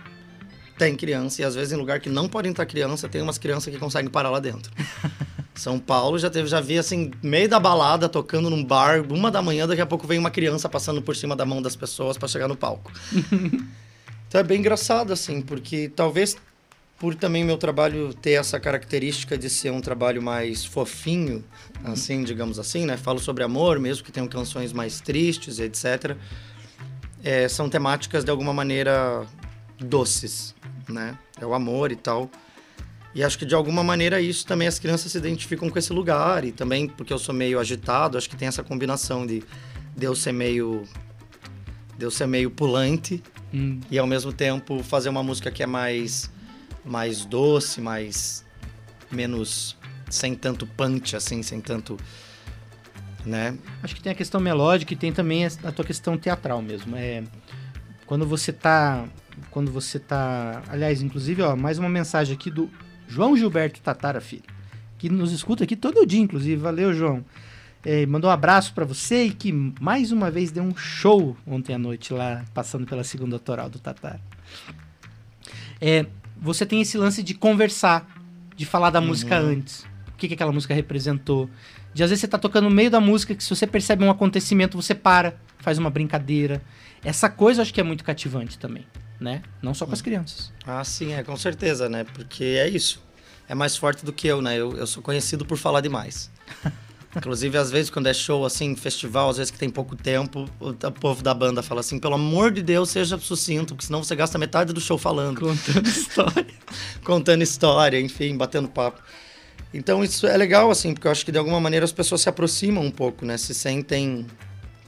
tem criança, e às vezes em lugar que não pode entrar criança, tem umas crianças que conseguem parar lá dentro. São Paulo já teve, já vi assim, meio da balada, tocando num bar, uma da manhã, daqui a pouco vem uma criança passando por cima da mão das pessoas para chegar no palco. então é bem engraçado, assim, porque talvez por também meu trabalho ter essa característica de ser um trabalho mais fofinho, assim, digamos assim, né? Falo sobre amor, mesmo que tenham canções mais tristes, etc. É, são temáticas de alguma maneira doces, né? É o amor e tal. E acho que de alguma maneira isso também as crianças se identificam com esse lugar e também porque eu sou meio agitado, acho que tem essa combinação de, de eu ser meio de eu ser meio pulante Hum, e ao mesmo tempo fazer uma música que é mais mais doce, mais menos sem tanto punch assim, sem tanto né? Acho que tem a questão melódica e tem também a tua questão teatral mesmo. É, quando você tá. Quando você tá. Aliás, inclusive, ó, mais uma mensagem aqui do João Gilberto Tatara, filho. Que nos escuta aqui todo dia, inclusive. Valeu, João. É, mandou um abraço pra você e que mais uma vez deu um show ontem à noite lá, passando pela segunda autoral do Tatar. É, você tem esse lance de conversar, de falar da música antes. O que, que aquela música representou. De às vezes você tá tocando no meio da música que se você percebe um acontecimento, você para, faz uma brincadeira. Essa coisa eu acho que é muito cativante também, né? Não só com as crianças. Ah, sim, é, com certeza, né? Porque é isso. É mais forte do que eu, né? Eu, eu sou conhecido por falar demais. Inclusive, às vezes, quando é show, assim, festival, às vezes que tem pouco tempo, o, o povo da banda fala assim, pelo amor de Deus, seja sucinto, porque senão você gasta metade do show falando. Contando história. contando história, enfim, batendo papo. Então isso é legal, assim, porque eu acho que de alguma maneira as pessoas se aproximam um pouco, né? Se sentem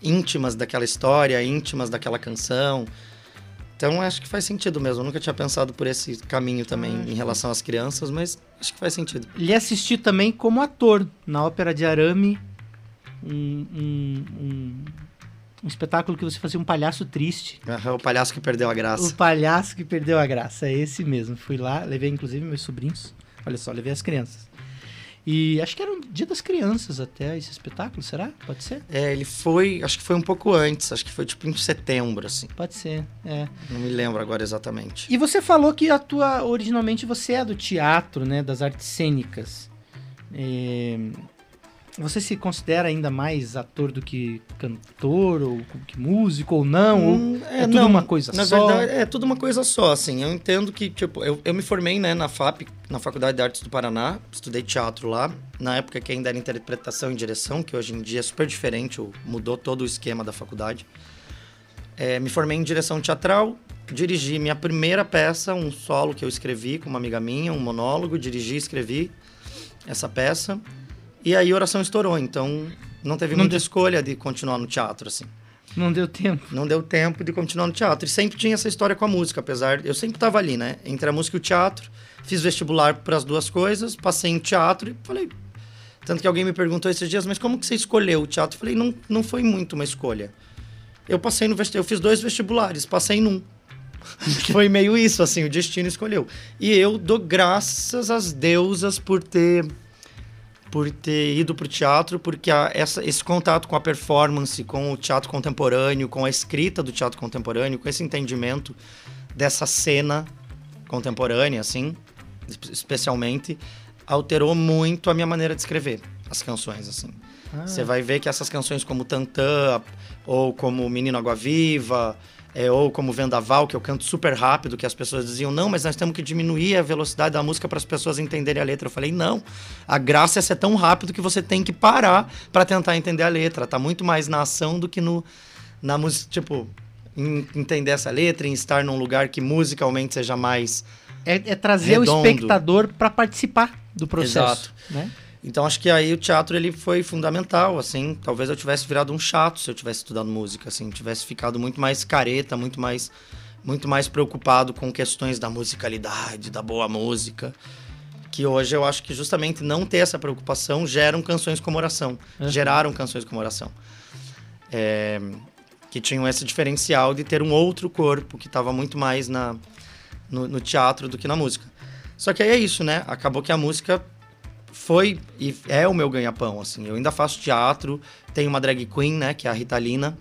íntimas daquela história, íntimas daquela canção. Então acho que faz sentido mesmo. Eu nunca tinha pensado por esse caminho também em relação às crianças, mas acho que faz sentido. Lhe assisti também como ator na ópera de Arame, um, um, um, um espetáculo que você fazia um palhaço triste. Aham, o palhaço que perdeu a graça. O palhaço que perdeu a graça, é esse mesmo. Fui lá, levei inclusive meus sobrinhos. Olha só, levei as crianças. E acho que era um dia das crianças até esse espetáculo, será? Pode ser? É, ele foi, acho que foi um pouco antes, acho que foi tipo em setembro, assim. Pode ser, é. Não me lembro agora exatamente. E você falou que a tua, originalmente você é do teatro, né, das artes cênicas. É, Você se considera ainda mais ator do que cantor, ou que músico, ou não? Hum, ou é tudo uma coisa na só? verdade, é tudo uma coisa só, assim. Eu entendo que, tipo, eu, eu me formei, né, na FAP, na Faculdade de Artes do Paraná, estudei teatro lá, na época que ainda era interpretação e direção, que hoje em dia é super diferente, mudou todo o esquema da faculdade. É, me formei em direção teatral, dirigi minha primeira peça, um solo que eu escrevi com uma amiga minha, um monólogo, dirigi e escrevi essa peça. E aí a oração estourou, então não teve Não muita deu- escolha de continuar no teatro, assim Não deu tempo. não deu tempo de continuar no teatro. E sempre tinha essa história com a música, apesar. Eu sempre estava ali, né? Entre a música e o teatro. Fiz vestibular para as duas coisas, passei em teatro e falei. Tanto que alguém me perguntou esses dias, mas como que você escolheu o teatro? Eu falei, não, não foi muito uma escolha. Eu passei no vestibular, eu fiz dois vestibulares, passei num. foi meio isso, assim, o destino escolheu. E eu dou graças às deusas por ter por ter ido pro teatro, porque a- essa, esse contato com a performance, com o teatro contemporâneo, com a escrita do teatro contemporâneo, com esse entendimento dessa cena contemporânea, assim, espe- especialmente, alterou muito a minha maneira de escrever as canções, assim. Você vai ver que essas canções como Tantã, ou como Menino Água Viva, é, ou como Vendaval, que eu canto super rápido, que as pessoas diziam, não, mas nós temos que diminuir a velocidade da música para as pessoas entenderem a letra. Eu falei, não, a graça é ser tão rápido que você tem que parar para tentar entender a letra. Tá muito mais na ação do que no na música, tipo, em entender essa letra, em estar num lugar que musicalmente seja mais É, é trazer o Redondo. espectador para participar do processo. Exato. Né? Então acho que aí o teatro ele foi fundamental, assim. Talvez eu tivesse virado um chato se eu tivesse estudado música, assim, tivesse ficado muito mais careta, muito mais muito mais preocupado com questões da musicalidade, da boa música. Que hoje eu acho que justamente não ter essa preocupação geram canções como oração. Uhum. Geraram canções como oração. É, que tinham esse diferencial de ter um outro corpo que estava muito mais na, no, no teatro do que na música. Só que aí é isso, né? Acabou que a música foi e é o meu ganha-pão, assim. Eu ainda faço teatro, tenho uma drag queen, né, que é a Ritalina.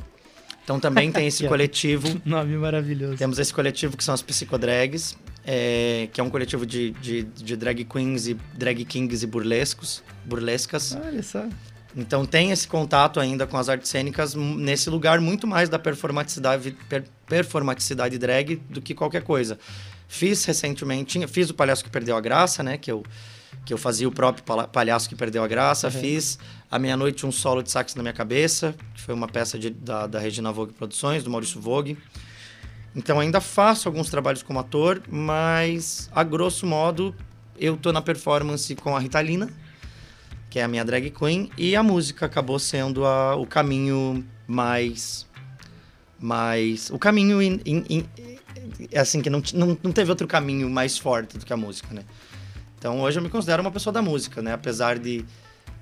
Então também tem esse coletivo. Nome maravilhoso. Temos esse coletivo que são as psicodrags, é, que é um coletivo de, de, de drag queens e drag kings e burlescos, burlescas. Olha só. Então tem esse contato ainda com as artes cênicas nesse lugar muito mais da performaticidade, per- performaticidade drag do que qualquer coisa. Fiz recentemente, fiz o Palhaço que Perdeu a Graça, né? Que eu, que eu fazia o próprio Palhaço que Perdeu a Graça. Fiz a meia-noite um solo de sax na minha cabeça, que foi uma peça de- da, da Regina Vogue Produções, do Maurício Vogue. Então ainda faço alguns trabalhos como ator, mas a grosso modo eu tô na performance com a Ritalina, que é a minha drag queen, e a música acabou sendo a- o caminho mais. mais o caminho. in- in- in- é assim, que não, não, não teve outro caminho mais forte do que a música, né? Então hoje eu me considero uma pessoa da música, né? Apesar de,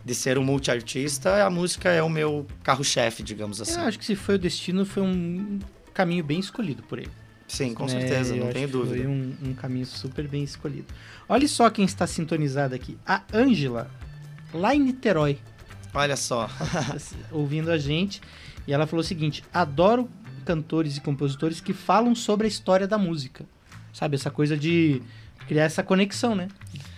de ser um multiartista, a música é o meu carro-chefe, digamos assim. Eu acho que se foi o destino, foi um caminho bem escolhido por ele. Sim, com né? certeza, Eu não acho tenho dúvida. Foi um, um caminho super bem escolhido. Olha só quem está sintonizado aqui. A Ângela, lá em Niterói. Olha só. ouvindo a gente. E ela falou o seguinte: adoro cantores e compositores que falam sobre a história da música. Sabe, essa coisa de criar essa conexão, né?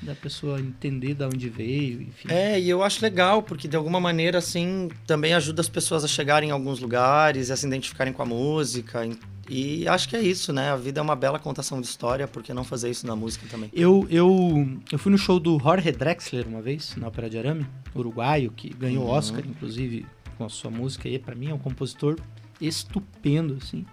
Da pessoa entender de onde veio, enfim. É, e eu acho legal, porque de alguma maneira, assim, também ajuda as pessoas a chegarem em alguns lugares, a se identificarem com a música. E acho que é isso, né? A vida é uma bela contação de história, por que não fazer isso na música também? Eu, eu, eu fui no show do Jorge Drexler uma vez, na Ópera de Arame, uruguaio, que ganhou o Uhum. Oscar, inclusive, com a sua música. E para mim é um compositor estupendo, assim.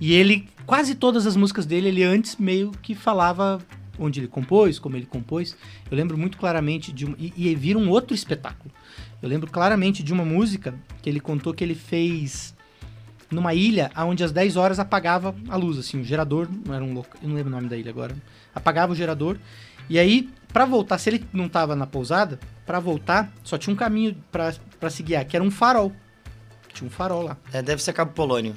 E ele, quase todas as músicas dele, ele antes meio que falava onde ele compôs, como ele compôs. Eu lembro muito claramente de um, e, e vira um outro espetáculo. Eu lembro claramente de uma música que ele contou que ele fez numa ilha onde às 10 horas apagava a luz, assim, o gerador, não era um eu não lembro o nome da ilha agora. Apagava o gerador. E aí, pra voltar, se ele não tava na pousada, pra voltar, só tinha um caminho pra se guiar, que era um farol. Tinha um farol lá. É, deve ser Cabo Polônio.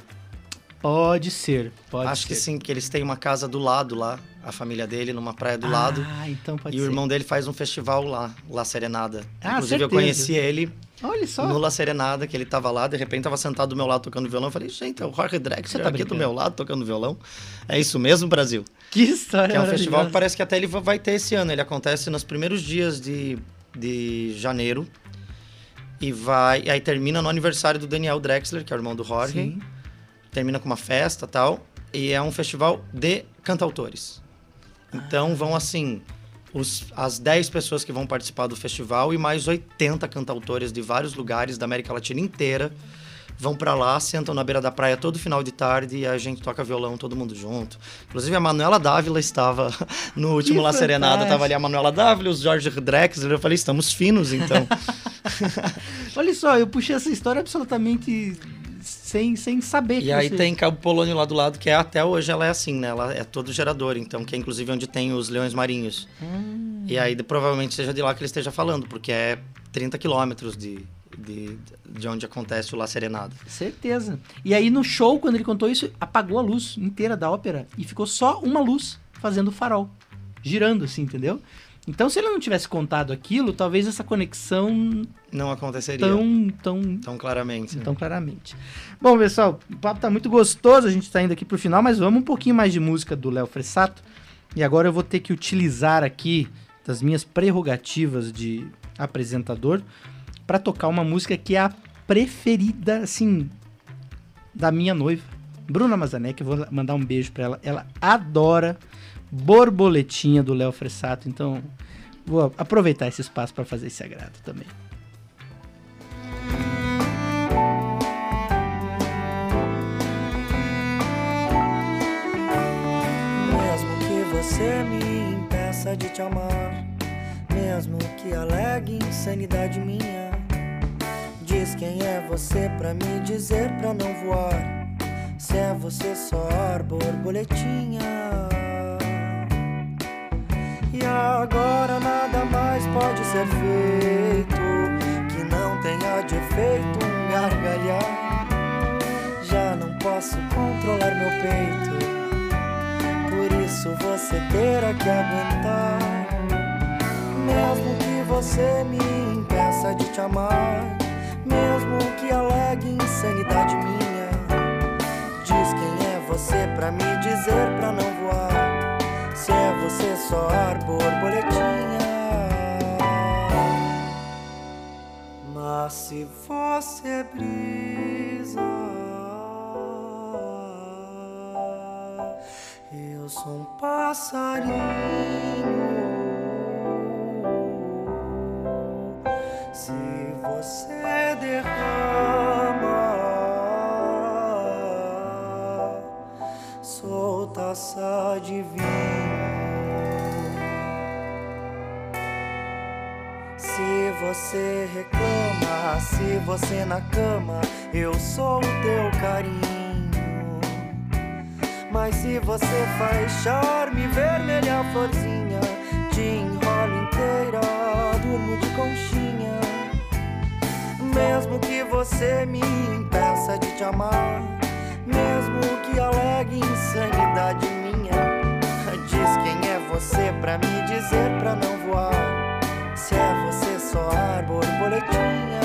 Pode ser, pode acho ser. que sim, que eles têm uma casa do lado lá, a família dele, numa praia do lado. Ah, então pode E ser. o irmão dele faz um festival lá, La Serenada. Ah, Inclusive, eu certeza. conheci ele Olha só. no La Serenada, que ele tava lá, de repente tava sentado do meu lado tocando violão. Eu falei, gente, é o Jorge Drexler Você tá aqui do meu lado tocando violão. É isso mesmo, Brasil. Que história Que é um festival que parece que até ele va- vai ter esse ano. Ele acontece nos primeiros dias de, de janeiro. E vai. E aí termina no aniversário do Daniel Drexler, que é o irmão do Jorge. Sim. Termina com uma festa tal. E é um festival de cantautores. Então vão assim. Os, as 10 pessoas que vão participar do festival e mais 80 cantautores de vários lugares da América Latina inteira vão pra lá, sentam na beira da praia todo final de tarde e a gente toca violão todo mundo junto. Inclusive a Manuela Dávila estava no último Que La Serenada, fantástico. tava ali a Manuela Dávila, os Jorge Drexler, eu falei, estamos finos então. Olha só, eu puxei essa história absolutamente sem, sem saber. que e aí você- tem Cabo Polônio lá do lado, que é, até hoje ela é assim, né? Ela é todo gerador, então que é inclusive onde tem os leões marinhos. Hum. E aí provavelmente seja de lá que ele esteja falando, porque é 30 quilômetros de, de, de onde acontece o La Serenada. Certeza. E aí no show, quando ele contou isso, apagou a luz inteira da ópera e ficou só uma luz fazendo farol, girando assim, entendeu? Então, se ele não tivesse contado aquilo, talvez essa conexão Não aconteceria tão, tão, tão claramente. né? tão claramente. Bom, pessoal, o papo tá muito gostoso, a gente tá indo aqui pro final, mas vamos um pouquinho mais de música do Léo Fressato. E agora eu vou ter que utilizar aqui das minhas prerrogativas de apresentador para tocar uma música que é a preferida, assim, da minha noiva, Bruna Mazanek. Eu vou mandar um beijo para ela. Ela adora Borboletinha do Léo Fressato, então vou aproveitar esse espaço para fazer esse agrado também. Mesmo que você me impeça de te amar, mesmo que alegue insanidade minha, diz quem é você pra me dizer pra não voar. Se é você só borboletinha. E agora nada mais pode ser feito que não tenha de efeito um gargalhar. Já não posso controlar meu peito. Por isso você terá que aguentar. Mesmo que você me impeça de te amar, mesmo que alegue insanidade minha. Diz quem é você pra me dizer pra não voar. Se é você só borboletinha. Mas se você é brisa, eu sou um passarinho. Se você derrama, sou taça de vinho. Se você reclama, se você na cama, eu sou o teu carinho. Mas se você faz charme, vermelha florzinha, te enrolo inteira, durmo de conchinha. Mesmo que você me impeça de te amar, algo que alegue insanidade minha. Diz quem é você pra me dizer pra não voar. Se é você só ar, borboletinha,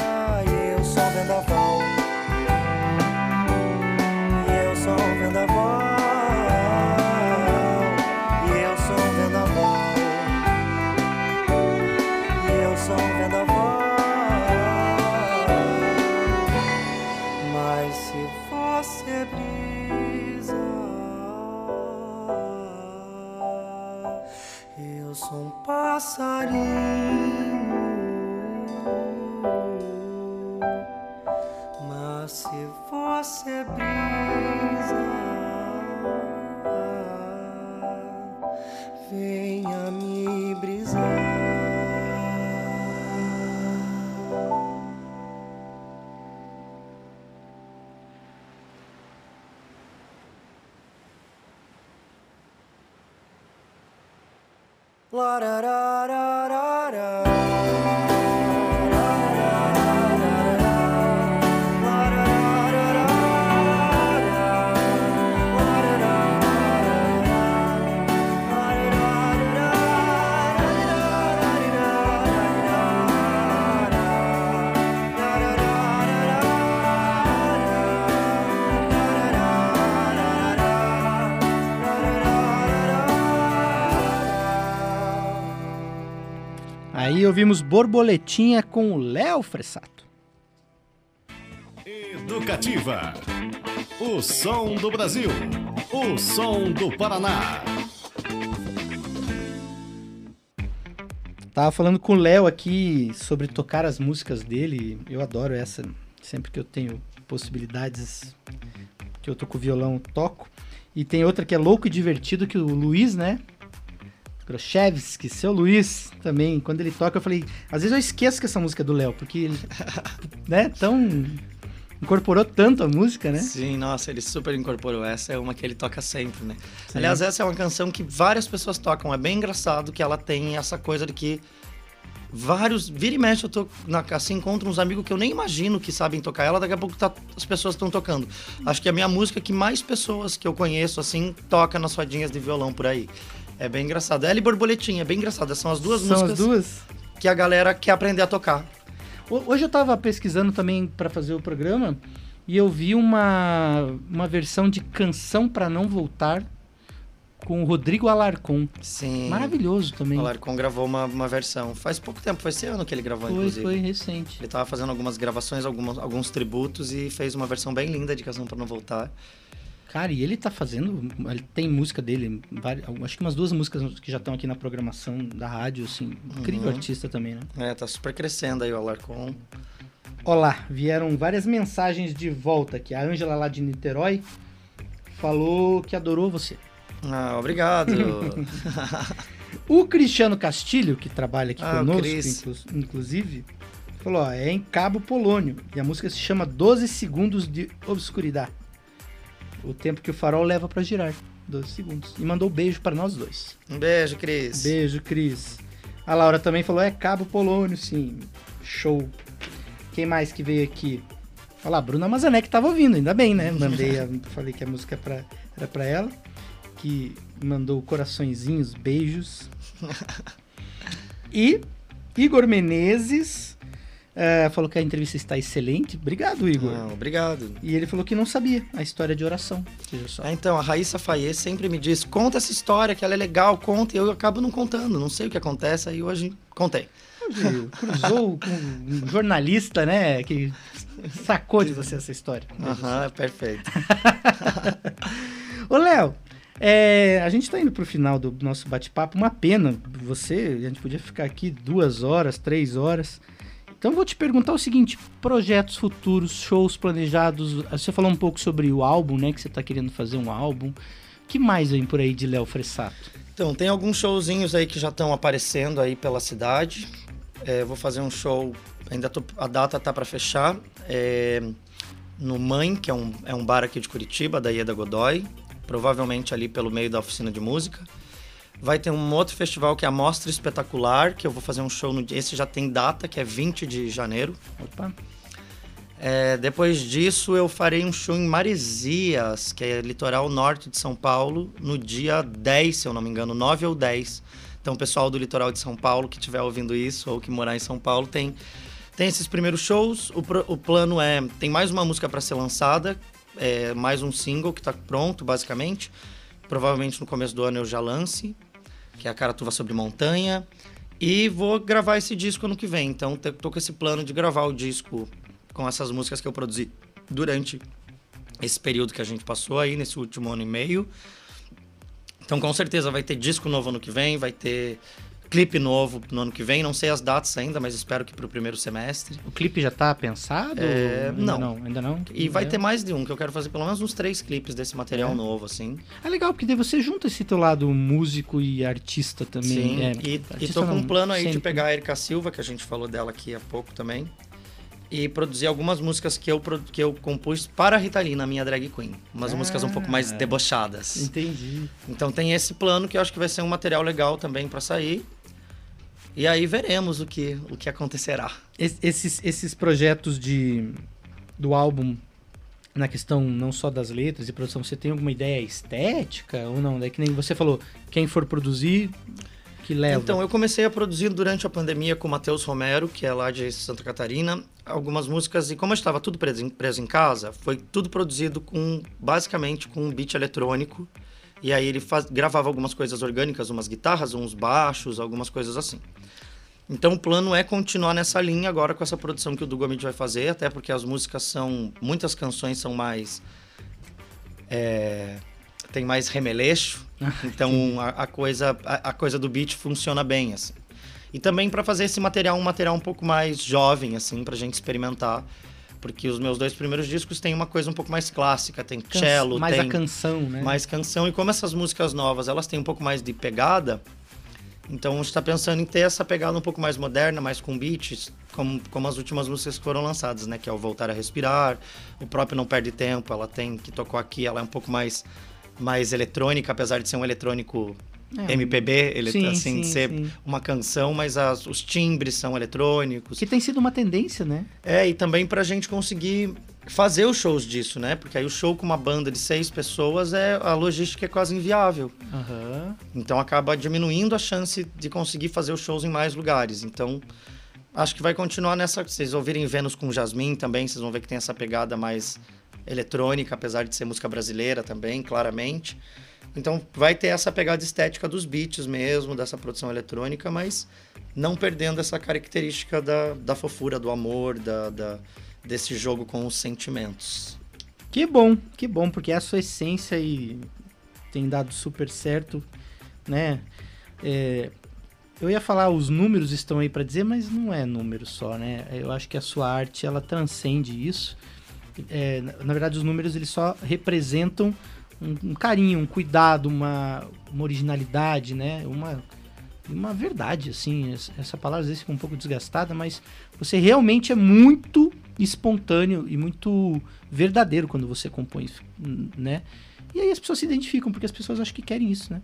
eu sou vendaval. Passarinho. Mas se você brisa, venha me brisar. Aí ouvimos Borboletinha com o Léo Fressato. Educativa. O som do Brasil. O som do Paraná. Tava falando com o Léo aqui sobre tocar as músicas dele. Eu adoro essa. Sempre que eu tenho possibilidades que eu tô com violão, toco. E tem outra que é louco e divertido que o Luiz, né? Groshevski, seu Luiz também, quando ele toca, eu falei, às vezes eu esqueço que essa música é do Léo, porque ele, né, tão incorporou tanto a música, né? Sim, nossa, ele super incorporou. Essa é uma que ele toca sempre, né? Aliás, essa é uma canção que várias pessoas tocam. É bem engraçado que ela tem essa coisa de que vários. Vira e mexe, eu tô na, assim, encontro uns amigos que eu nem imagino que sabem tocar ela, daqui a pouco tá- as pessoas estão tocando. Acho que é a minha música que mais pessoas que eu conheço, assim, toca nas rodinhas de violão por aí. É bem engraçado. Ela e Borboletinha, é bem engraçado. São as duas São músicas as duas. que a galera quer aprender a tocar. Ho- Hoje eu tava pesquisando também pra fazer o programa e eu vi uma, uma versão de Canção pra Não Voltar com o Rodrigo Alarcon. Sim. Maravilhoso também. O Alarcon gravou uma, uma versão. Faz pouco tempo, foi esse ano que ele gravou, Foi, inclusive. foi recente. Ele tava fazendo algumas gravações, algumas, alguns tributos e fez uma versão bem linda de Canção Pra Não Voltar. Cara, e ele tá fazendo. Ele tem música dele, vari- acho que umas duas músicas que já estão aqui na programação da rádio, assim. Incrível Uhum. artista também, né? É, tá super crescendo aí o Alarcon. Olá, vieram várias mensagens de volta aqui. A Ângela lá de Niterói falou que adorou você. Ah, obrigado. O Cristiano Castilho, que trabalha aqui Ah, conosco, inclu- inclusive, falou: ó, é em Cabo Polônio. E a música se chama 12 Segundos de Obscuridade. O tempo que o farol leva pra girar. 12 segundos. E mandou beijo pra nós dois. um beijo, Cris. Beijo, Cris. A Laura também falou: é Cabo Polônio, sim. Show. Quem mais que veio aqui? Olha lá, Bruna Mazané que tava ouvindo, ainda bem, né? Mandei, a- falei que a música é pra- era pra ela. Que mandou coraçõezinhos, beijos. E Igor Menezes eh, falou que a entrevista está excelente. Obrigado, Igor. Ah, obrigado. E ele falou que não sabia a história de oração. Ah, então, a Raíssa Faye sempre me diz, conta essa história, que ela é legal, conta, e eu acabo não contando, não sei o que acontece, aí hoje contei. Cruzou com um jornalista, né? Que sacou de você essa história. Aham, perfeito. Ô, Léo, é, a gente tá indo pro final do nosso bate-papo. Uma pena, você, a gente podia ficar aqui duas horas, três horas. Então vou te perguntar o seguinte: projetos futuros, shows planejados. Você falou um pouco sobre o álbum, né? Que você tá querendo fazer um álbum. que mais vem por aí de Léo Fressato? Então, tem alguns showzinhos aí que já estão aparecendo aí pela cidade. É, vou fazer um show, ainda tô, a data tá para fechar, é, no Mãe, que é um, é um bar aqui de Curitiba, da Ieda Godoy, provavelmente ali pelo meio da oficina de música. Vai ter um outro festival que é a Mostra Espetacular, que eu vou fazer um show no dia. Esse já tem data, que é 20 de janeiro. Opa. É, depois disso, eu farei um show em Maresias, que é litoral norte de São Paulo, no dia 10, se eu não me engano, 9 ou 10. Então, o pessoal do litoral de São Paulo que estiver ouvindo isso ou que morar em São Paulo tem, tem esses primeiros shows. O, pro- o plano é: tem mais uma música para ser lançada, é, mais um single que está pronto, basicamente. Provavelmente no começo do ano eu já lance, que é a Caratuva sobre Montanha. E vou gravar esse disco ano que vem. Então, tô com esse plano de gravar o disco com essas músicas que eu produzi durante esse período que a gente passou aí, nesse último ano e meio. Então, com certeza, vai ter disco novo ano que vem, vai ter clipe novo no ano que vem. Não sei as datas ainda, mas espero que para o primeiro semestre. O clipe já tá pensado? É, Ainda não. não. Ainda não? E vai É. ter mais de um, que eu quero fazer pelo menos uns três clipes desse material É. novo, assim. É legal, porque daí você junta esse teu lado músico e artista também. Sim, é, e, e tô com um plano aí de sempre. pegar a Erika Silva, que a gente falou dela aqui há pouco também, e produzir algumas músicas que eu, que eu compus para a Rita Lee, na minha drag queen. Umas músicas um pouco mais Ah. debochadas. Entendi. Então tem esse plano que eu acho que vai ser um material legal também para sair. E aí veremos o que, o que acontecerá. Es- Esses, esses projetos de, do álbum, na questão não só das letras e produção, você tem alguma ideia estética ou não? Daí que nem você falou, quem for produzir, que leva. Então, eu comecei a produzir durante a pandemia com o Matheus Romero, que é lá de Santa Catarina, algumas músicas. E como eu estava tudo preso em, preso em casa, foi tudo produzido com, basicamente, com um beat eletrônico. E aí ele faz- gravava algumas coisas orgânicas, umas guitarras, uns baixos, algumas coisas assim. Então o plano é continuar nessa linha agora com essa produção que o Dugomid vai fazer, até porque as músicas são. Muitas canções são mais. É, tem mais remeleixo. Então a, a coisa, a, a coisa do beat funciona bem, assim. E também para fazer esse material um material um pouco mais jovem, assim, pra gente experimentar. Porque os meus dois primeiros discos têm uma coisa um pouco mais clássica, tem Can- cello, mais tem a canção, né? mais canção. E como essas músicas novas, elas têm um pouco mais de pegada, então a gente está pensando em ter essa pegada um pouco mais moderna, mais com beats, como, como as últimas músicas que foram lançadas, né? Que é o Voltar a Respirar, o próprio Não Perde Tempo, ela tem, que tocou aqui, ela é um pouco mais, mais eletrônica, apesar de ser um eletrônico É, MPB, ele, sim, assim, sim, ser sim. uma canção, mas as- os timbres são eletrônicos. Que tem sido uma tendência, né? É, e também pra gente conseguir fazer os shows disso, né? Porque aí o show com uma banda de seis pessoas, é a logística é quase inviável. Aham. Então acaba diminuindo a chance de conseguir fazer os shows em mais lugares. Então acho que vai continuar nessa. Vocês ouvirem Vênus com Jasmine também, vocês vão ver que tem essa pegada mais eletrônica, apesar de ser música brasileira também, claramente. Então vai ter essa pegada estética dos beats mesmo, dessa produção eletrônica, mas não perdendo essa característica da, da fofura, do amor, da, da- desse jogo com os sentimentos. Que bom, que bom, porque é a sua essência e tem dado super certo, né? É, eu ia falar os números estão aí para dizer, mas não é número só, né? Eu acho que a sua arte ela transcende isso. É, na, verdade, os números eles só representam um, um carinho, um cuidado, uma, uma originalidade, né? Uma uma verdade, assim, essa- palavra às vezes fica um pouco desgastada, mas você realmente é muito espontâneo e muito verdadeiro quando você compõe isso, né? E aí as pessoas se identificam, porque as pessoas acham que querem isso, né?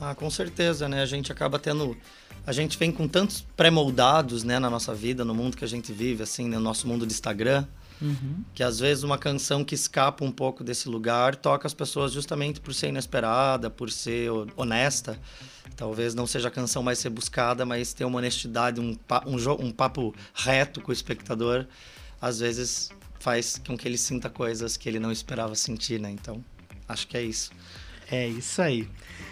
Ah, com certeza, né? A gente acaba tendo. A gente vem com tantos pré-moldados, né, na nossa vida, no mundo que a gente vive, assim, no nosso mundo de Instagram, que às vezes uma canção que escapa um pouco desse lugar toca as pessoas justamente por ser inesperada, por ser ho- honesta. Talvez não seja a canção mais rebuscada, mas ter uma honestidade, um, um, um papo reto com o espectador, às vezes faz com que ele sinta coisas que ele não esperava sentir, né? Então, acho que é isso. É isso aí.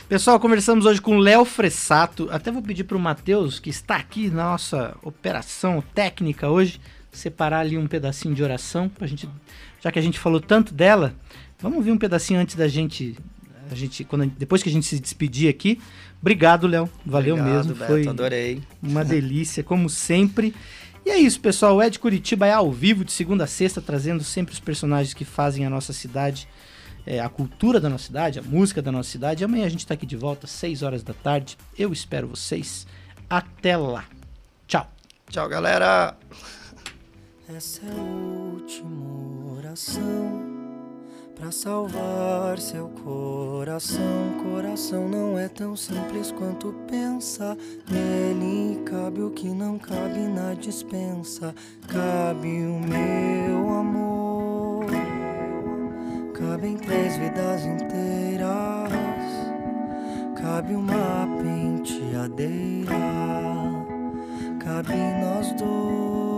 Pessoal, conversamos hoje com Léo Fressato. Até vou pedir para o Matheus, que está aqui na nossa operação técnica hoje, separar ali um pedacinho de oração, pra gente, já que a gente falou tanto dela, vamos ouvir um pedacinho antes da gente, a gente quando, depois que a gente se despedir aqui. Obrigado, Léo. Valeu Obrigado, mesmo. Beto, Foi adorei. uma delícia, como sempre. E é isso, pessoal. O Ed Curitiba é ao vivo de segunda a sexta, trazendo sempre os personagens que fazem a nossa cidade, é, a cultura da nossa cidade, a música da nossa cidade. Amanhã a gente tá aqui de volta, às 6 horas da tarde. Eu espero vocês. Até lá. Tchau. Tchau, galera! Essa é a última oração para salvar seu coração. Coração não é tão simples quanto pensa. Nele cabe o que não cabe na dispensa. Cabe o meu amor. Cabem três vidas inteiras. Cabe uma penteadeira. Cabe nós dois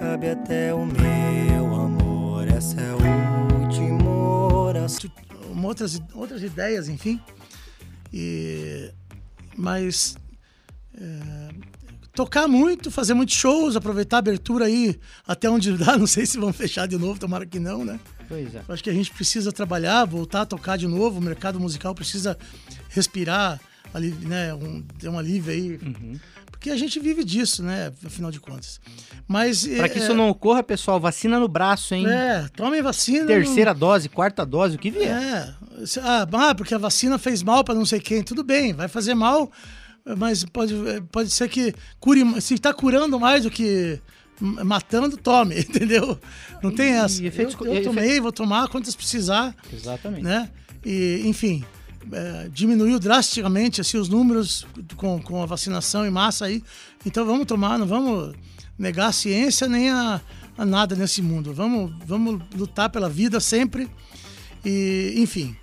cabe até o meu amor. Essa é a última oração. outras, outras ideias, enfim. E, mas é, tocar muito, fazer muitos shows, aproveitar a abertura aí até onde dá. Não sei se vão fechar de novo, tomara que não, né? Pois é. Acho que a gente precisa trabalhar, voltar a tocar de novo. O mercado musical precisa respirar, ali, né? Um, ter um alívio aí. Uhum. Porque a gente vive disso, né? Afinal de contas. Mas. Para que é, isso não ocorra, pessoal, vacina no braço, hein? É, tomem vacina. Terceira dose, quarta dose, o que vier. É. Ah, ah, porque a vacina fez mal para não sei quem. Tudo bem, vai fazer mal, mas pode, pode ser que cure. Se está curando mais do que matando, tome, entendeu? Não tem essa. E efeitos- eu, eu e tomei, vou tomar quantas precisar, Exatamente. né? E, enfim, é, diminuiu drasticamente assim, os números com, com a vacinação em massa aí. Então vamos tomar, não vamos negar a ciência nem a, a nada nesse mundo. Vamos, vamos lutar pela vida sempre. E, enfim.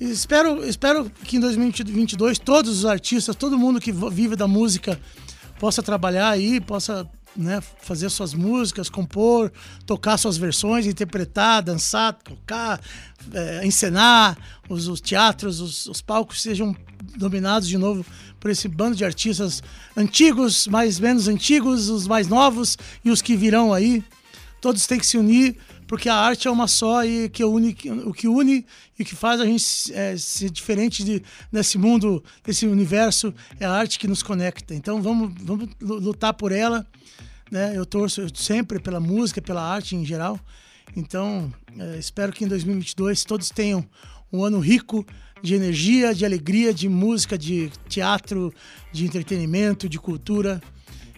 Espero, espero que em 2022 todos os artistas, todo mundo que vive da música possa trabalhar aí, possa né, fazer suas músicas, compor, tocar suas versões, interpretar, dançar, tocar, eh, encenar, os, os teatros, os, os palcos sejam dominados de novo por esse bando de artistas antigos, mais menos antigos, os mais novos e os que virão aí. Todos têm que se unir, porque a arte é uma só e que une, o que une e o que faz a gente é, ser diferente de, desse mundo, desse universo, é a arte que nos conecta. Então vamos, vamos lu- lutar por ela. Né? Eu torço sempre pela música, pela arte em geral. Então é, espero que em 2022 todos tenham um ano rico de energia, de alegria, de música, de teatro, de entretenimento, de cultura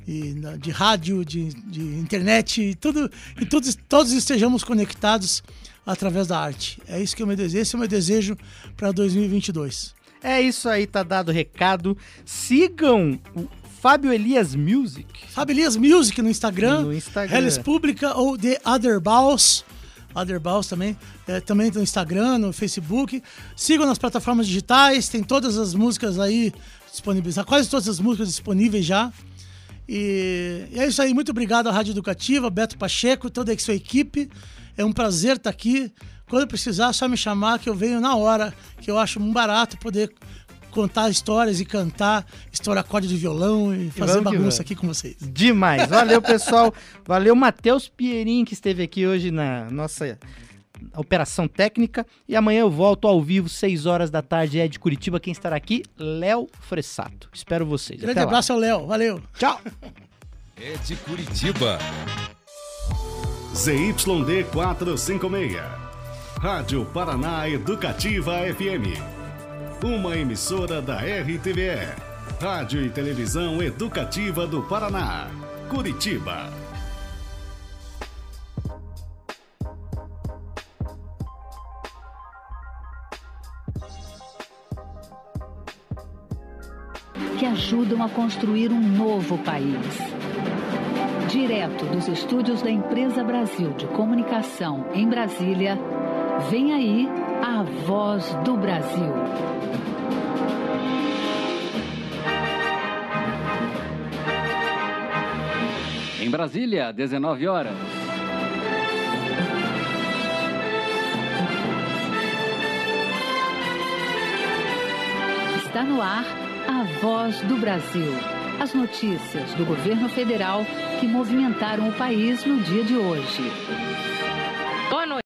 e de rádio, de, de internet, e tudo, e todos, todos estejamos conectados através da arte. É isso que eu me desejo, esse é o meu desejo para 2022. É isso aí, tá dado o recado. Sigam o Fábio Elias Music. Fábio Elias Music no Instagram, No Instagram. Hellis Pública ou The Other Balls. Other Balls também, é, também no Instagram, no Facebook. Sigam nas plataformas digitais, tem todas as músicas aí disponíveis, quase todas as músicas disponíveis já. E, e é isso aí, muito obrigado à Rádio Educativa, Beto Pacheco, toda a sua equipe. É um prazer estar aqui. Quando precisar, é só me chamar que eu venho na hora, que eu acho um barato poder contar histórias e cantar, estourar acorde de violão e fazer bagunça aqui com vocês. Demais. Valeu, pessoal. Valeu, Matheus Pierin, que esteve aqui hoje na nossa operação técnica. E amanhã eu volto ao vivo, 6 horas da tarde, é de Curitiba. Quem estará aqui? Léo Fressato. Espero vocês. Grande Até lá. abraço ao Léo, valeu. Tchau. É de Curitiba. ZYD 456. Rádio Paraná Educativa FM. Uma emissora da RTVE. Rádio e Televisão Educativa do Paraná. Curitiba. que ajudam a construir um novo país. Direto dos estúdios da Empresa Brasil de Comunicação em Brasília, vem aí a voz do Brasil. Em Brasília, 19 horas. Está no ar a voz do Brasil. As notícias do governo federal que movimentaram o país no dia de hoje.